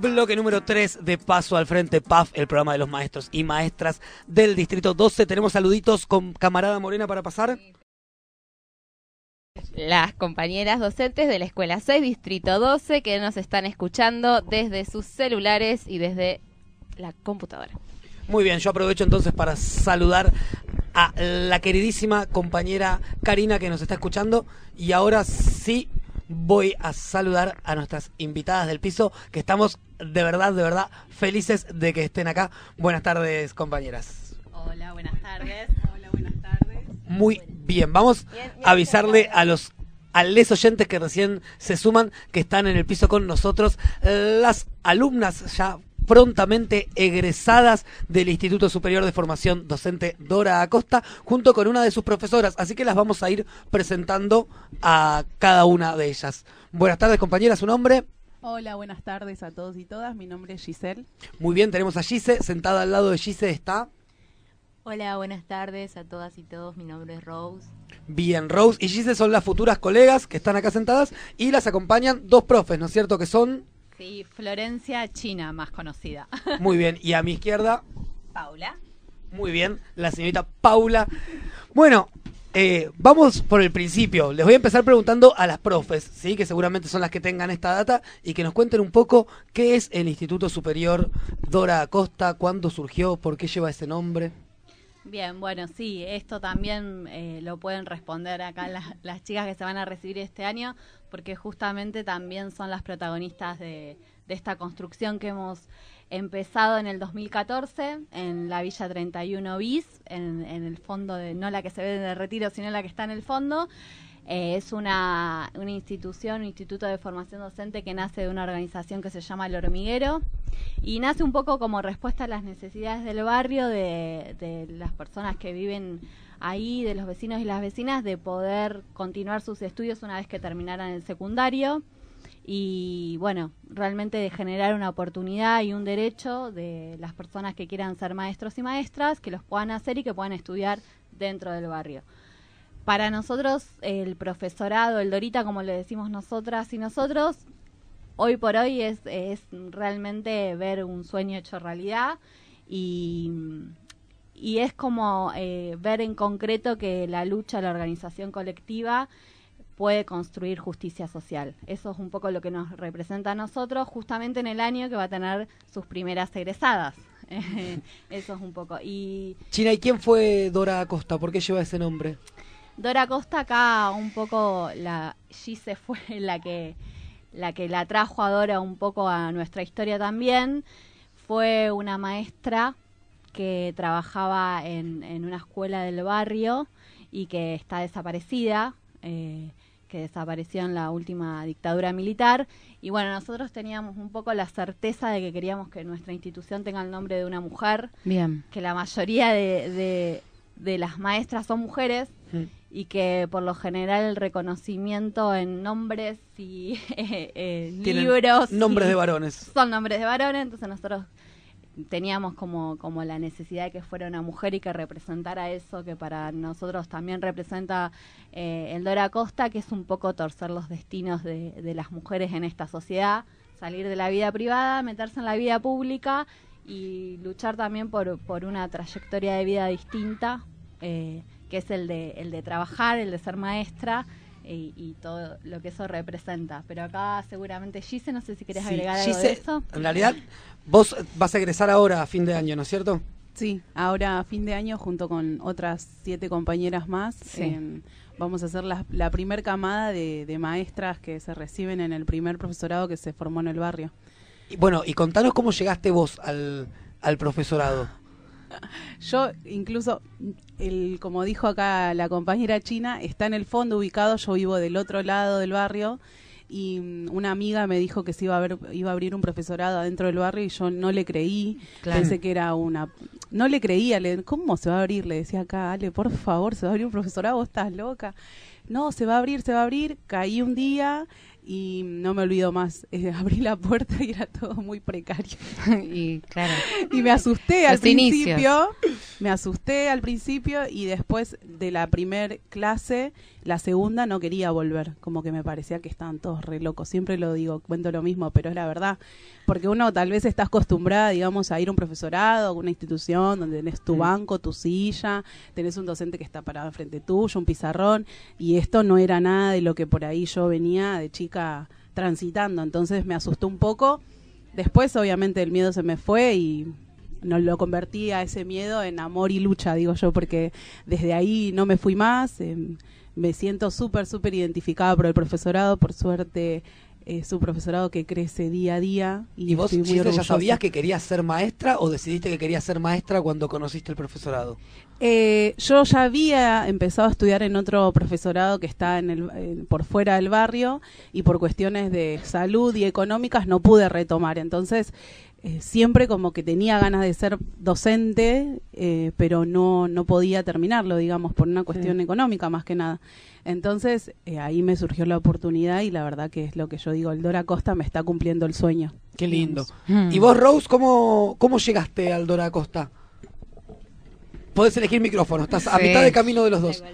Bloque número 3 de Paso al Frente PAF, el programa de los maestros y maestras del Distrito 12. Tenemos saluditos con camarada Morena para pasar. Las compañeras docentes de la Escuela 6, Distrito 12, que nos están escuchando desde sus celulares y desde la computadora. Muy bien, yo aprovecho entonces para saludar a la queridísima compañera Karina que nos está escuchando y ahora sí voy a saludar a nuestras invitadas del piso, que estamos de verdad, de verdad felices de que estén acá. Buenas tardes, compañeras. Hola, buenas tardes. Hola, buenas tardes. Muy bien, vamos a avisarle a los a les oyentes que recién se suman, que están en el piso con nosotros, las alumnas ya prontamente egresadas del Instituto Superior de Formación Docente Dora Acosta, junto con una de sus profesoras. Así que las vamos a ir presentando a cada una de ellas. Buenas tardes, compañera, ¿su nombre? Hola, buenas tardes a todos y todas. Mi nombre es Giselle. Muy bien, tenemos a Gise. Sentada al lado de Gise está... Hola, buenas tardes a todas y todos. Mi nombre es Rose. Bien, Rose y Gise son las futuras colegas que están acá sentadas y las acompañan dos profes, ¿no es cierto? Que son... Sí, Florencia China, más conocida. (laughs) Muy bien, y a mi izquierda... Paula. Muy bien, la señorita Paula. Bueno, eh, vamos por el principio. Les voy a empezar preguntando a las profes, ¿sí? que seguramente son las que tengan esta data, y que nos cuenten un poco qué es el Instituto Superior Dora Acosta, cuándo surgió, por qué lleva ese nombre. Bien, bueno, sí, esto también eh, lo pueden responder acá las, las chicas que se van a recibir este año, porque justamente también son las protagonistas de, esta construcción que hemos empezado en el 2014 en la Villa 31 bis, en, el fondo de, no la que se ve en el retiro, sino la que está en el fondo. Eh, es una, institución, un instituto de formación docente que nace de una organización que se llama El Hormiguero y nace un poco como respuesta a las necesidades del barrio, de las personas que viven ahí, de los vecinos y las vecinas, de poder continuar sus estudios una vez que terminaran el secundario y bueno, realmente de generar una oportunidad y un derecho de las personas que quieran ser maestros y maestras, que los puedan hacer y que puedan estudiar dentro del barrio. Para nosotros, el profesorado, el Dorita, como le decimos nosotras y nosotros, hoy por hoy es, es realmente ver un sueño hecho realidad y, y es como eh, ver en concreto que la lucha, la organización colectiva puede construir justicia social. Eso es un poco lo que nos representa a nosotros justamente en el año que va a tener sus primeras egresadas. (laughs) Eso es un poco. Y China, ¿y quién fue Dora Acosta? ¿Por qué lleva ese nombre? Dora Acosta acá un poco la Gise fue (laughs) la que la que la trajo a Dora un poco a nuestra historia también. Fue una maestra que trabajaba en, en una escuela del barrio y que está desaparecida, eh, que desapareció en la última dictadura militar. Y bueno, nosotros teníamos un poco la certeza de que queríamos que nuestra institución tenga el nombre de una mujer, Bien. que la mayoría de, de, de las maestras son mujeres y que por lo general el reconocimiento en nombres y (laughs) eh, eh, libros nombres y- de varones. son nombres de varones entonces nosotros teníamos como como la necesidad de que fuera una mujer y que representara eso que para nosotros también representa eh, el Dora Costa que es un poco torcer los destinos de, de las mujeres en esta sociedad salir de la vida privada meterse en la vida pública y luchar también por, por una trayectoria de vida distinta eh, que es el de, el de trabajar, el de ser maestra y, y todo lo que eso representa. Pero acá seguramente Gise, no sé si querés Sí, agregar algo Gise, de eso. En realidad, vos vas a egresar ahora a fin de año, ¿no es cierto? Sí, ahora a fin de año junto con otras siete compañeras más Sí. em, vamos a hacer la, la primer camada de, de maestras que se reciben en el primer profesorado que se formó en el barrio. Y bueno, y contanos cómo llegaste vos al, al profesorado. (laughs) Yo incluso, el, como dijo acá la compañera china, está en el fondo ubicado, yo vivo del otro lado del barrio y mm, una amiga me dijo que se iba a, ver, iba a abrir un profesorado adentro del barrio y yo no le creí, Claro. pensé que era una... No le creía, le, ¿cómo se va a abrir? Le decía acá, Ale, por favor, se va a abrir un profesorado, vos estás loca. No, se va a abrir, se va a abrir. Caí un día y no me olvido más. (laughs) Eh, abrí la puerta y era todo muy precario. (laughs) y claro. Y me asusté al Los inicios. principio. Me asusté al principio y después de la primer clase, la segunda no quería volver. Como que me parecía que estaban todos re locos. Siempre lo digo, cuento lo mismo, pero es la verdad. Porque uno tal vez está acostumbrada, digamos, a ir a un profesorado, a una institución donde tenés tu banco, tu silla, tenés un docente que está parado enfrente tuyo, un pizarrón. Y esto no era nada de lo que por ahí yo venía de chica transitando. Entonces me asustó un poco. Después, obviamente, el miedo se me fue y no lo convertí a ese miedo en amor y lucha, digo yo, porque desde ahí no me fui más. eh, me siento súper, súper identificada por el profesorado. Por suerte, es un profesorado que crece día a día. Y, ¿Y vos, ya sabías que querías ser maestra o decidiste que querías ser maestra cuando conociste el profesorado? Eh, yo ya había empezado a estudiar en otro profesorado que está en el, en- por fuera del barrio y por cuestiones de salud y económicas no pude retomar. Entonces, eh, siempre como que tenía ganas de ser docente, eh, pero no, no podía terminarlo, digamos, por una cuestión Sí. económica más que nada. Entonces, eh, ahí me surgió la oportunidad y la verdad que es lo que yo digo, el Dora Costa me está cumpliendo el sueño. Qué lindo. Mm. ¿Y vos, Rose, cómo, cómo llegaste al Dora Costa? Podés elegir micrófono, estás a mitad de camino de los dos.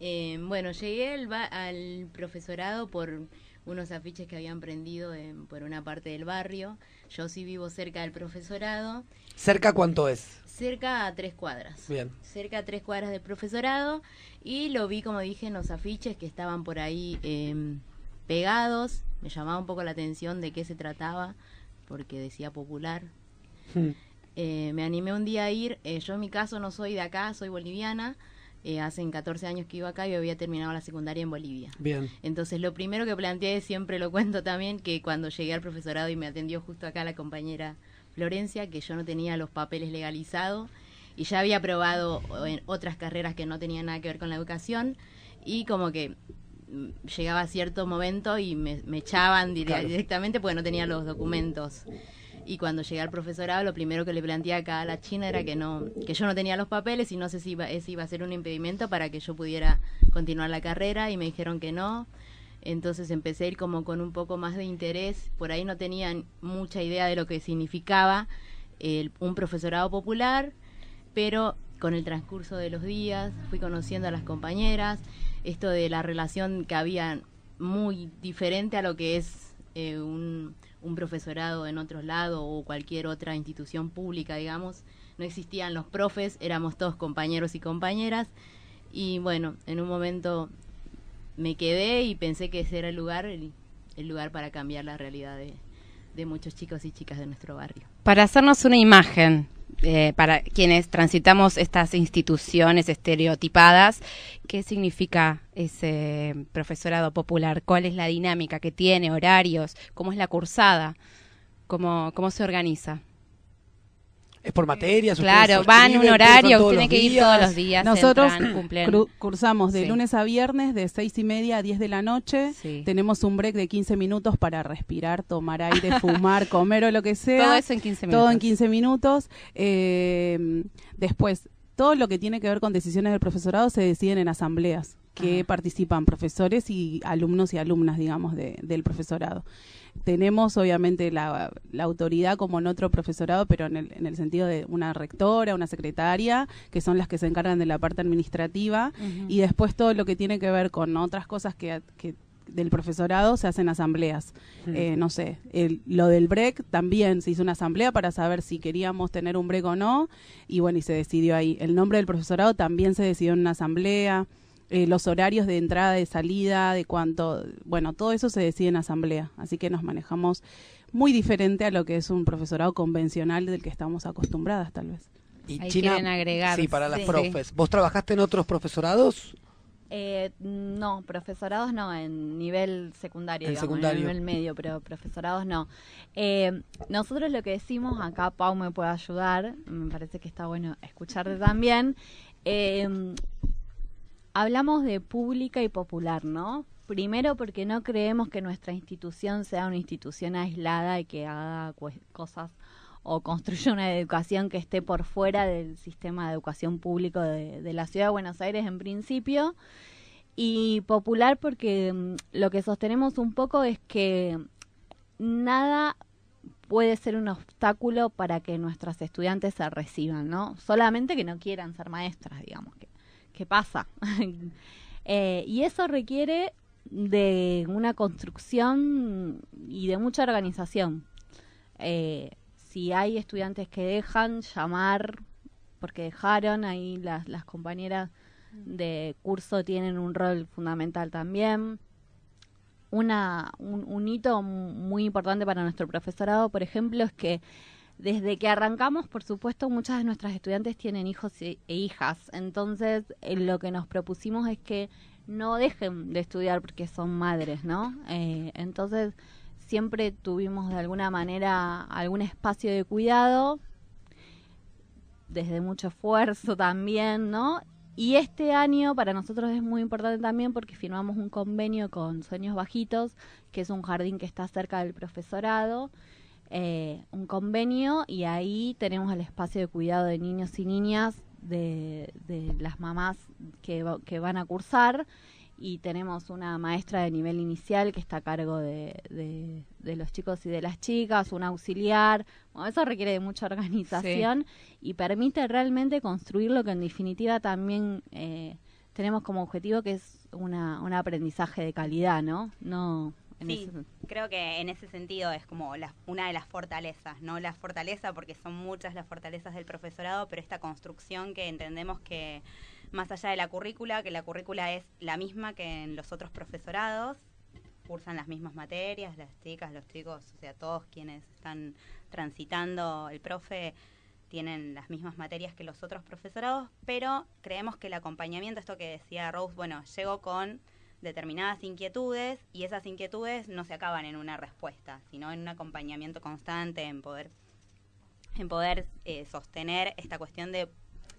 Eh, bueno, llegué al, ba- al profesorado por unos afiches que habían prendido en- por una parte del barrio. Yo sí vivo cerca del profesorado, ¿Cerca cuánto es? cerca a tres cuadras. Bien. Cerca a tres cuadras del profesorado y lo vi, como dije, en los afiches que estaban por ahí eh, pegados. Me llamaba un poco la atención de qué se trataba, porque decía popular. Eh, me animé un día a ir. eh, yo en mi caso no soy de acá, soy boliviana. Eh, hace 14 años que iba acá y había terminado la secundaria en Bolivia. Bien. Entonces lo primero que planteé, siempre lo cuento también, que cuando llegué al profesorado y me atendió justo acá la compañera Florencia, que yo no tenía los papeles legalizados y ya había probado en otras carreras que no tenían nada que ver con la educación y como que mm, llegaba a cierto momento y me, me echaban dire- Claro. directamente porque no tenía los documentos. Y cuando llegué al profesorado, lo primero que le planteé acá a la china era que no, que yo no tenía los papeles y no sé si iba, ese iba a ser un impedimento para que yo pudiera continuar la carrera y me dijeron que no. Entonces empecé a ir como con un poco más de interés. Por ahí no tenían mucha idea de lo que significaba el- un profesorado popular, pero con el transcurso de los días fui conociendo a las compañeras, esto de la relación que había muy diferente a lo que es eh, un, un profesorado en otros lados o cualquier otra institución pública, digamos. No existían los profes, éramos todos compañeros y compañeras. Y bueno, en un momento me quedé y pensé que ese era el lugar, el, el lugar para cambiar la realidad de, de muchos chicos y chicas de nuestro barrio. Para hacernos una imagen, eh, para quienes transitamos estas instituciones estereotipadas, ¿qué significa ese profesorado popular? ¿Cuál es la dinámica que tiene, horarios? ¿Cómo es la cursada? ¿Cómo, cómo se organiza? Es por materias. Claro, van un horario, tienen que ir todos los días. Nosotros entran, cursamos de Sí. lunes a viernes de seis y media a 10 de la noche. Sí. Tenemos un break de 15 minutos para respirar, tomar aire, (laughs) fumar, comer o lo que sea. Todo eso en 15 Todo en minutos. 15 minutos. Eh, después, todo lo que tiene que ver con decisiones del profesorado se deciden en asambleas que participan profesores y alumnos y alumnas, digamos, de- del profesorado. Tenemos obviamente la, la autoridad como en otro profesorado, pero en el, en el sentido de una rectora, una secretaria, que son las que se encargan de la parte administrativa, y después todo lo que tiene que ver con otras cosas que, que del profesorado se hacen asambleas. Eh, no sé, el- lo del break también se hizo una asamblea para saber si queríamos tener un break o no, y bueno, y se decidió ahí. El nombre del profesorado también se decidió en una asamblea. Eh, los horarios de entrada, de salida, de cuánto, bueno, todo eso se decide en asamblea, así que nos manejamos muy diferente a lo que es un profesorado convencional del que estamos acostumbradas tal vez. Y Ahí China, quieren agregar. Sí, para las Sí. profes. ¿Vos trabajaste en otros profesorados? Eh, no, profesorados no, en nivel secundario, En digamos, secundario. en nivel medio, pero profesorados no. Eh, nosotros lo que decimos, acá Pau me puede ayudar, me parece que está bueno escucharte también. eh, hablamos de pública y popular, ¿no? Primero porque no creemos que nuestra institución sea una institución aislada y que haga cosas o construya una educación que esté por fuera del sistema de educación público de, la ciudad de Buenos Aires en principio. Y popular porque mm, lo que sostenemos un poco es que nada puede ser un obstáculo para que nuestras estudiantes se reciban, ¿no? Solamente que no quieran ser maestras, digamos. ¿Qué, qué pasa? (laughs) Eh, y eso requiere de una construcción y de mucha organización. Eh, si hay estudiantes que dejan llamar porque dejaron, ahí las, las compañeras de curso tienen un rol fundamental también. Una, un, un hito muy importante para nuestro profesorado, por ejemplo, es que desde que arrancamos, por supuesto, muchas de nuestras estudiantes tienen hijos e, hijas. Entonces, eh, lo que nos propusimos es que no dejen de estudiar porque son madres, ¿no? Eh, entonces, siempre tuvimos de alguna manera algún espacio de cuidado, desde mucho esfuerzo también, ¿no? Y este año para nosotros es muy importante también porque firmamos un convenio con Sueños Bajitos, que es un jardín que está cerca del profesorado, eh, un convenio y ahí tenemos el espacio de cuidado de niños y niñas de, de las mamás que, va- que van a cursar y tenemos una maestra de nivel inicial que está a cargo de, de- de los chicos y de las chicas, un auxiliar. Bueno, eso requiere de mucha organización y permite realmente construir lo que en definitiva también eh, tenemos como objetivo, que es una, un aprendizaje de calidad, ¿no? No. En Sí, ese- creo que en ese sentido es como la- una de las fortalezas, no la fortaleza porque son muchas las fortalezas del profesorado, pero esta construcción que entendemos que más allá de la currícula, que la currícula es la misma que en los otros profesorados, cursan las mismas materias, las chicas, los chicos, o sea, todos quienes están transitando el profe tienen las mismas materias que los otros profesorados, pero creemos que el acompañamiento, esto que decía Rose, bueno, llego con determinadas inquietudes y esas inquietudes no se acaban en una respuesta, sino en un acompañamiento constante, en poder, en poder eh, sostener esta cuestión de,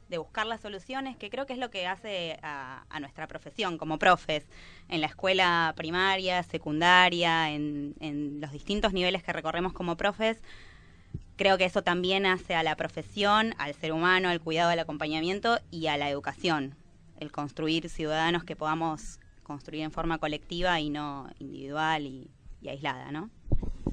de buscar las soluciones, que creo que es lo que hace a, a nuestra profesión como profes, en la escuela primaria, secundaria, en, en los distintos niveles que recorremos como profes, creo que eso también hace a la profesión, al ser humano, al cuidado, al acompañamiento y a la educación, el construir ciudadanos que podamos construir en forma colectiva y no individual y, y aislada, ¿no?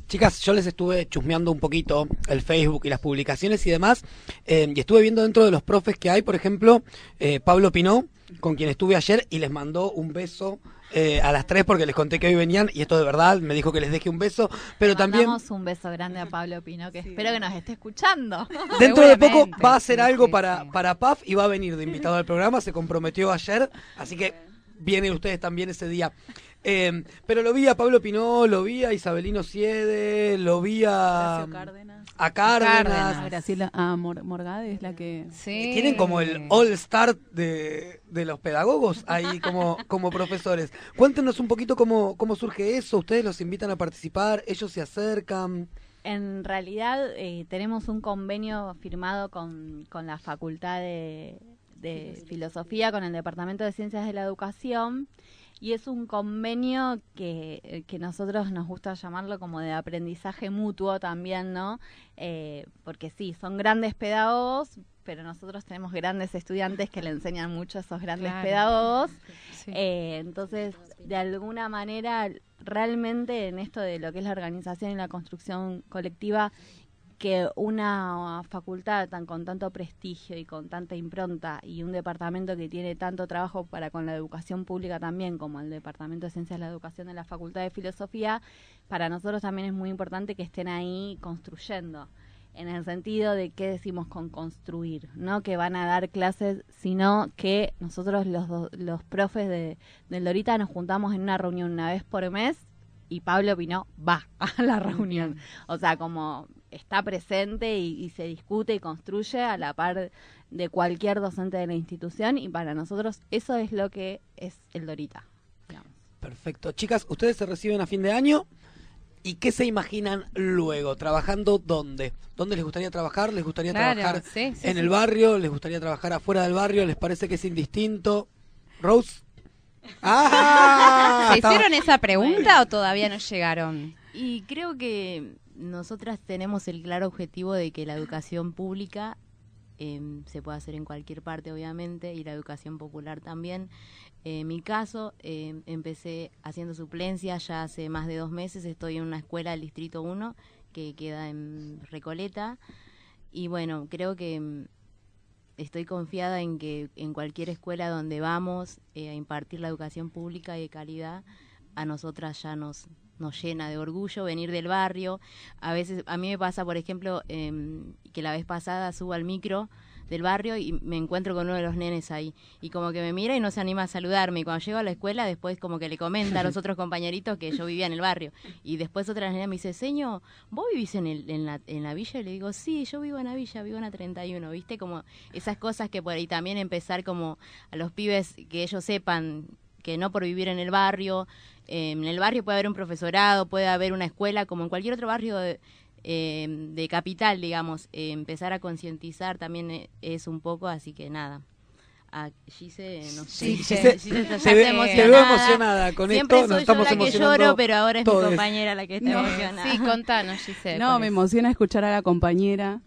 Chicas, yo les estuve chusmeando un poquito el Facebook y las publicaciones y demás, eh, y estuve viendo dentro de los profes que hay, por ejemplo, eh, Pablo Pinó, con quien estuve ayer y les mandó un beso eh, a las tres porque les conté que hoy venían y esto de verdad me dijo que les deje un beso, pero también Mandamos un beso grande a Pablo Pino, que espero que nos esté escuchando. (laughs) dentro de poco va a hacer algo para, para PAF y va a venir de invitado al programa, se comprometió ayer, así que vienen ustedes también ese día. Eh, pero lo vi a Pablo Pinó, lo vi a Isabelino Siede, lo vi a, a Cárdenas. Graciela a Mor- Morgade es la que... Tienen como el all star de, de los pedagogos ahí como, como profesores. Cuéntenos un poquito cómo, cómo surge eso. Ustedes los invitan a participar, ellos se acercan. En realidad eh, tenemos un convenio firmado con, con la Facultad de, de Filosofía, con el Departamento de Ciencias de la Educación, y es un convenio que, que nosotros nos gusta llamarlo como de aprendizaje mutuo también, ¿no? Eh, porque sí, son grandes pedagogos, pero nosotros tenemos grandes estudiantes que le enseñan mucho a esos grandes Claro. pedagogos. Eh, entonces, de alguna manera, realmente en esto de lo que es la organización y la construcción colectiva, que una facultad tan con tanto prestigio y con tanta impronta y un departamento que tiene tanto trabajo para con la educación pública también como el departamento de ciencias de la educación de la facultad de filosofía para nosotros también es muy importante que estén ahí construyendo en el sentido de qué decimos con construir, no que van a dar clases, sino que nosotros los, los profes de, del Dorita nos juntamos en una reunión una vez por mes y Pablo Pinó va a la reunión. O sea, como está presente y, y se discute y construye a la par de cualquier docente de la institución y para nosotros eso es lo que es el Dorita. Perfecto. Chicas, ustedes se reciben a fin de año. ¿Y qué se imaginan luego? ¿Trabajando dónde? ¿Dónde les gustaría trabajar? ¿Les gustaría Claro, trabajar sí, sí, en sí. el barrio? ¿Les gustaría trabajar afuera del barrio? ¿Les parece que es indistinto? Rose. ¡Ah! (laughs) ¿Se hicieron esa pregunta o todavía no llegaron? Y creo que nosotras tenemos el claro objetivo de que la educación pública em, se puede hacer en cualquier parte, obviamente, y la educación popular también. En mi caso, em, empecé haciendo suplencia ya hace más de dos meses. Estoy en una escuela del Distrito 1 que queda en Recoleta. Y bueno, creo que em, estoy confiada en que en cualquier escuela donde vamos eh, a impartir la educación pública y de calidad, a nosotras ya nos, nos llena de orgullo venir del barrio. A veces, a mí me pasa, por ejemplo, em, que la vez pasada subo al micro del barrio y me encuentro con uno de los nenes ahí. Y como que me mira y no se anima a saludarme. Y cuando llego a la escuela después como que le comenta a los (laughs) otros compañeritos que yo vivía en el barrio. Y después otra nena me dice señor vos vivís en, el, en, la, en la villa y le digo sí yo vivo en la villa vivo en la 31 viste como esas cosas que por ahí también empezar como a los pibes que ellos sepan que no por vivir en el barrio eh, en el barrio puede haber un profesorado puede haber una escuela como en cualquier otro barrio de, eh, de capital, digamos, eh, empezar a concientizar también eh, es un poco, así que nada. A Gise, no sé. Sí, Gise- Gise, Gise está- te ya ve- veo emocionada con Siempre esto, nos soy estamos yo la que lloro, pero ahora es todos. mi compañera la que está No, emocionada. Sí, contanos, Giselle. No, ¿cuál me emociona escuchar a la compañera.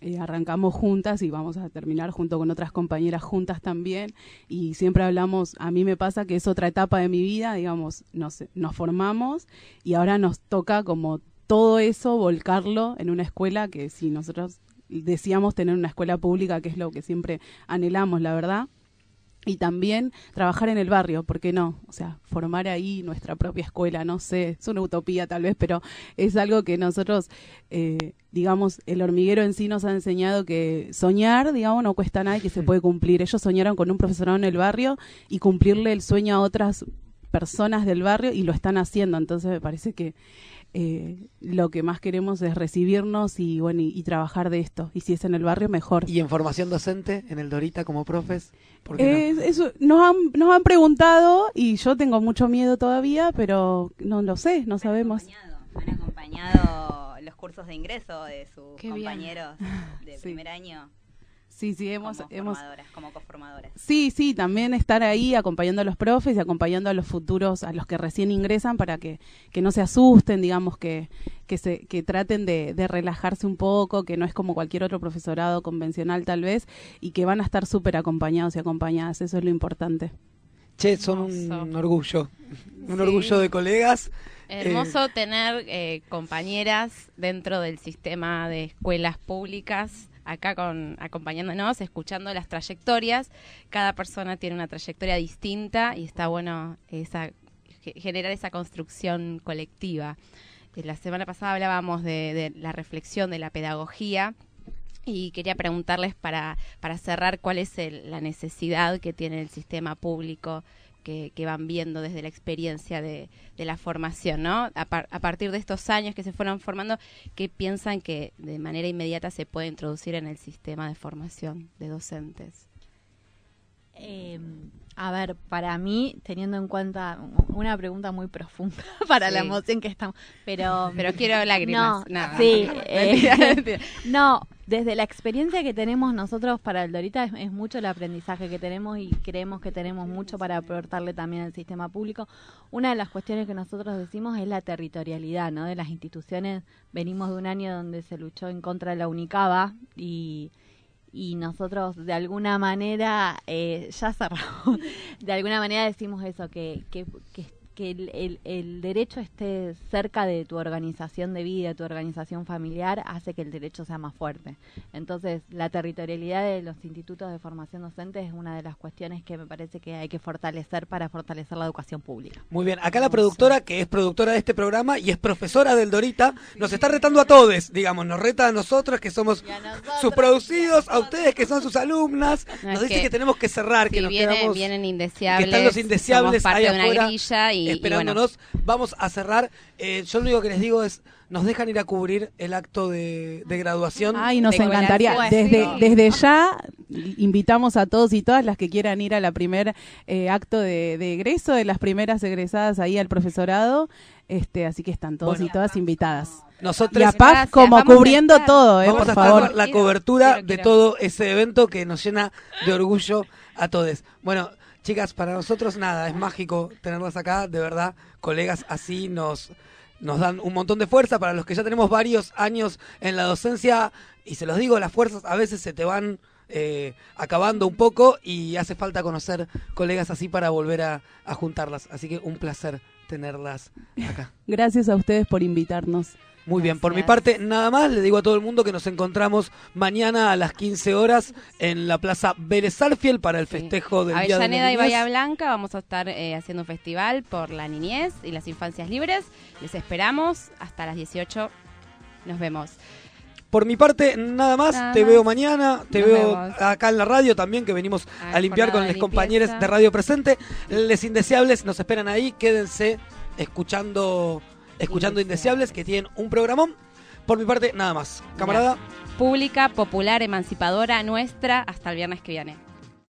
Eh, arrancamos juntas y vamos a terminar junto con otras compañeras juntas también. Y siempre hablamos, a mí me pasa que es otra etapa de mi vida, digamos, nos, nos formamos y ahora nos toca como todo eso volcarlo en una escuela que si nosotros decíamos tener una escuela pública, que es lo que siempre anhelamos, la verdad. Y también trabajar en el barrio, ¿por qué no? O sea, formar ahí nuestra propia escuela, no sé, es una utopía tal vez, pero es algo que nosotros, eh, digamos, el hormiguero en sí nos ha enseñado que soñar, digamos, no cuesta nada y que se puede cumplir. Ellos soñaron con un profesorado en el barrio y cumplirle el sueño a otras personas del barrio y lo están haciendo. Entonces me parece que eh, lo que más queremos es recibirnos y bueno y, y trabajar de esto. Y si es en el barrio, mejor. ¿Y en formación docente, en el Dorita como profes? ¿Por qué no? Eh, eso, nos, han, nos han preguntado y yo tengo mucho miedo todavía, pero no lo sé, no sabemos. Han acompañado los cursos de ingreso de sus Qué bien. compañeros de (laughs) Sí. primer año Sí, sí, hemos, como hemos formadoras, como coformadoras. Sí, sí, también estar ahí acompañando a los profes y acompañando a los futuros, a los que recién ingresan para que, que no se asusten, digamos, que, que, se, que traten de, de relajarse un poco, que no es como cualquier otro profesorado convencional tal vez, y que van a estar súper acompañados y acompañadas, eso es lo importante. Che, son un orgullo. Un orgullo de colegas. Hermoso Eh, tener eh, compañeras dentro del sistema de escuelas públicas, acá con acompañándonos, escuchando las trayectorias. Cada persona tiene una trayectoria distinta y está bueno esa, ge- generar esa construcción colectiva. Eh, La semana pasada hablábamos de, de la reflexión de la pedagogía y quería preguntarles para, para cerrar cuál es el- la necesidad que tiene el sistema público que, que van viendo desde la experiencia de, de la formación, ¿no? A, par- a partir de estos años que se fueron formando, ¿qué piensan que de manera inmediata se puede introducir en el sistema de formación de docentes? Eh, a ver, para mí, teniendo en cuenta una pregunta muy profunda (laughs) para la emoción que estamos, pero Pero quiero lágrimas. No, (laughs) (laughs) No, sí, eh, no, desde la experiencia que tenemos nosotros para el Dorita es, es mucho el aprendizaje que tenemos y creemos que tenemos mucho para aportarle también al sistema público. Una de las cuestiones que nosotros decimos es la territorialidad, ¿no? De las instituciones. Venimos de un año donde se luchó en contra de la Unicaba y y nosotros de alguna manera eh, ya cerramos (laughs) de alguna manera decimos eso que que, que, que el, el- el derecho esté cerca de tu organización de vida, tu organización familiar, hace que el derecho sea más fuerte. Entonces, la territorialidad de los institutos de formación docente es una de las cuestiones que me parece que hay que fortalecer para fortalecer la educación pública. Muy bien, acá la productora, que es productora de este programa y es profesora del Dorita, nos está retando a todos, digamos, nos reta a nosotros que somos sus producidos, a ustedes que son sus alumnas, No, nos dice que que, tenemos que cerrar, que nos viene- quedamos... vienen que indeseables. están los indeseables somos parte ahí de una afuera grilla y, y esperándonos. Vamos a cerrar. Eh, yo lo único que les digo es, nos dejan ir a cubrir el acto de, de graduación. Ay, nos de encantaría. Desde, desde ya invitamos a todos y todas las que quieran ir a la primer eh, acto de, de egreso, de las primeras egresadas ahí al profesorado. Este, así que están todos y todas invitadas. Nosotros y a Paz como cubriendo todo, eh, Vamos por a favor. estar la cobertura de todo ese evento que nos llena de orgullo a todos. Bueno, chicas, para nosotros nada, es mágico tenerlas acá, de verdad, colegas así nos nos dan un montón de fuerza para los que ya tenemos varios años en la docencia y se los digo, las fuerzas a veces se te van eh, acabando un poco y hace falta conocer colegas así para volver a, a juntarlas. Así que un placer tenerlas acá. Gracias a ustedes por invitarnos. Muy bien, por mi parte nada más, le digo a todo el mundo que nos encontramos mañana a las 15 horas en la Plaza Vélez Arfiel para el festejo del Día de la y. Bahía Blanca vamos a estar eh, haciendo un festival por la niñez y las infancias libres. Les esperamos hasta las 18. Nos vemos. Por mi parte, nada más, Nada te más. veo mañana, te Nos veo vemos. acá en la radio también, que venimos Ah, a limpiar con los compañeros de Radio Presente. Les Indeseables nos esperan ahí, quédense escuchando, escuchando Indeseables, que tienen un programón. Por mi parte, nada más. Camarada. Pública, popular, emancipadora, nuestra, hasta el viernes que viene.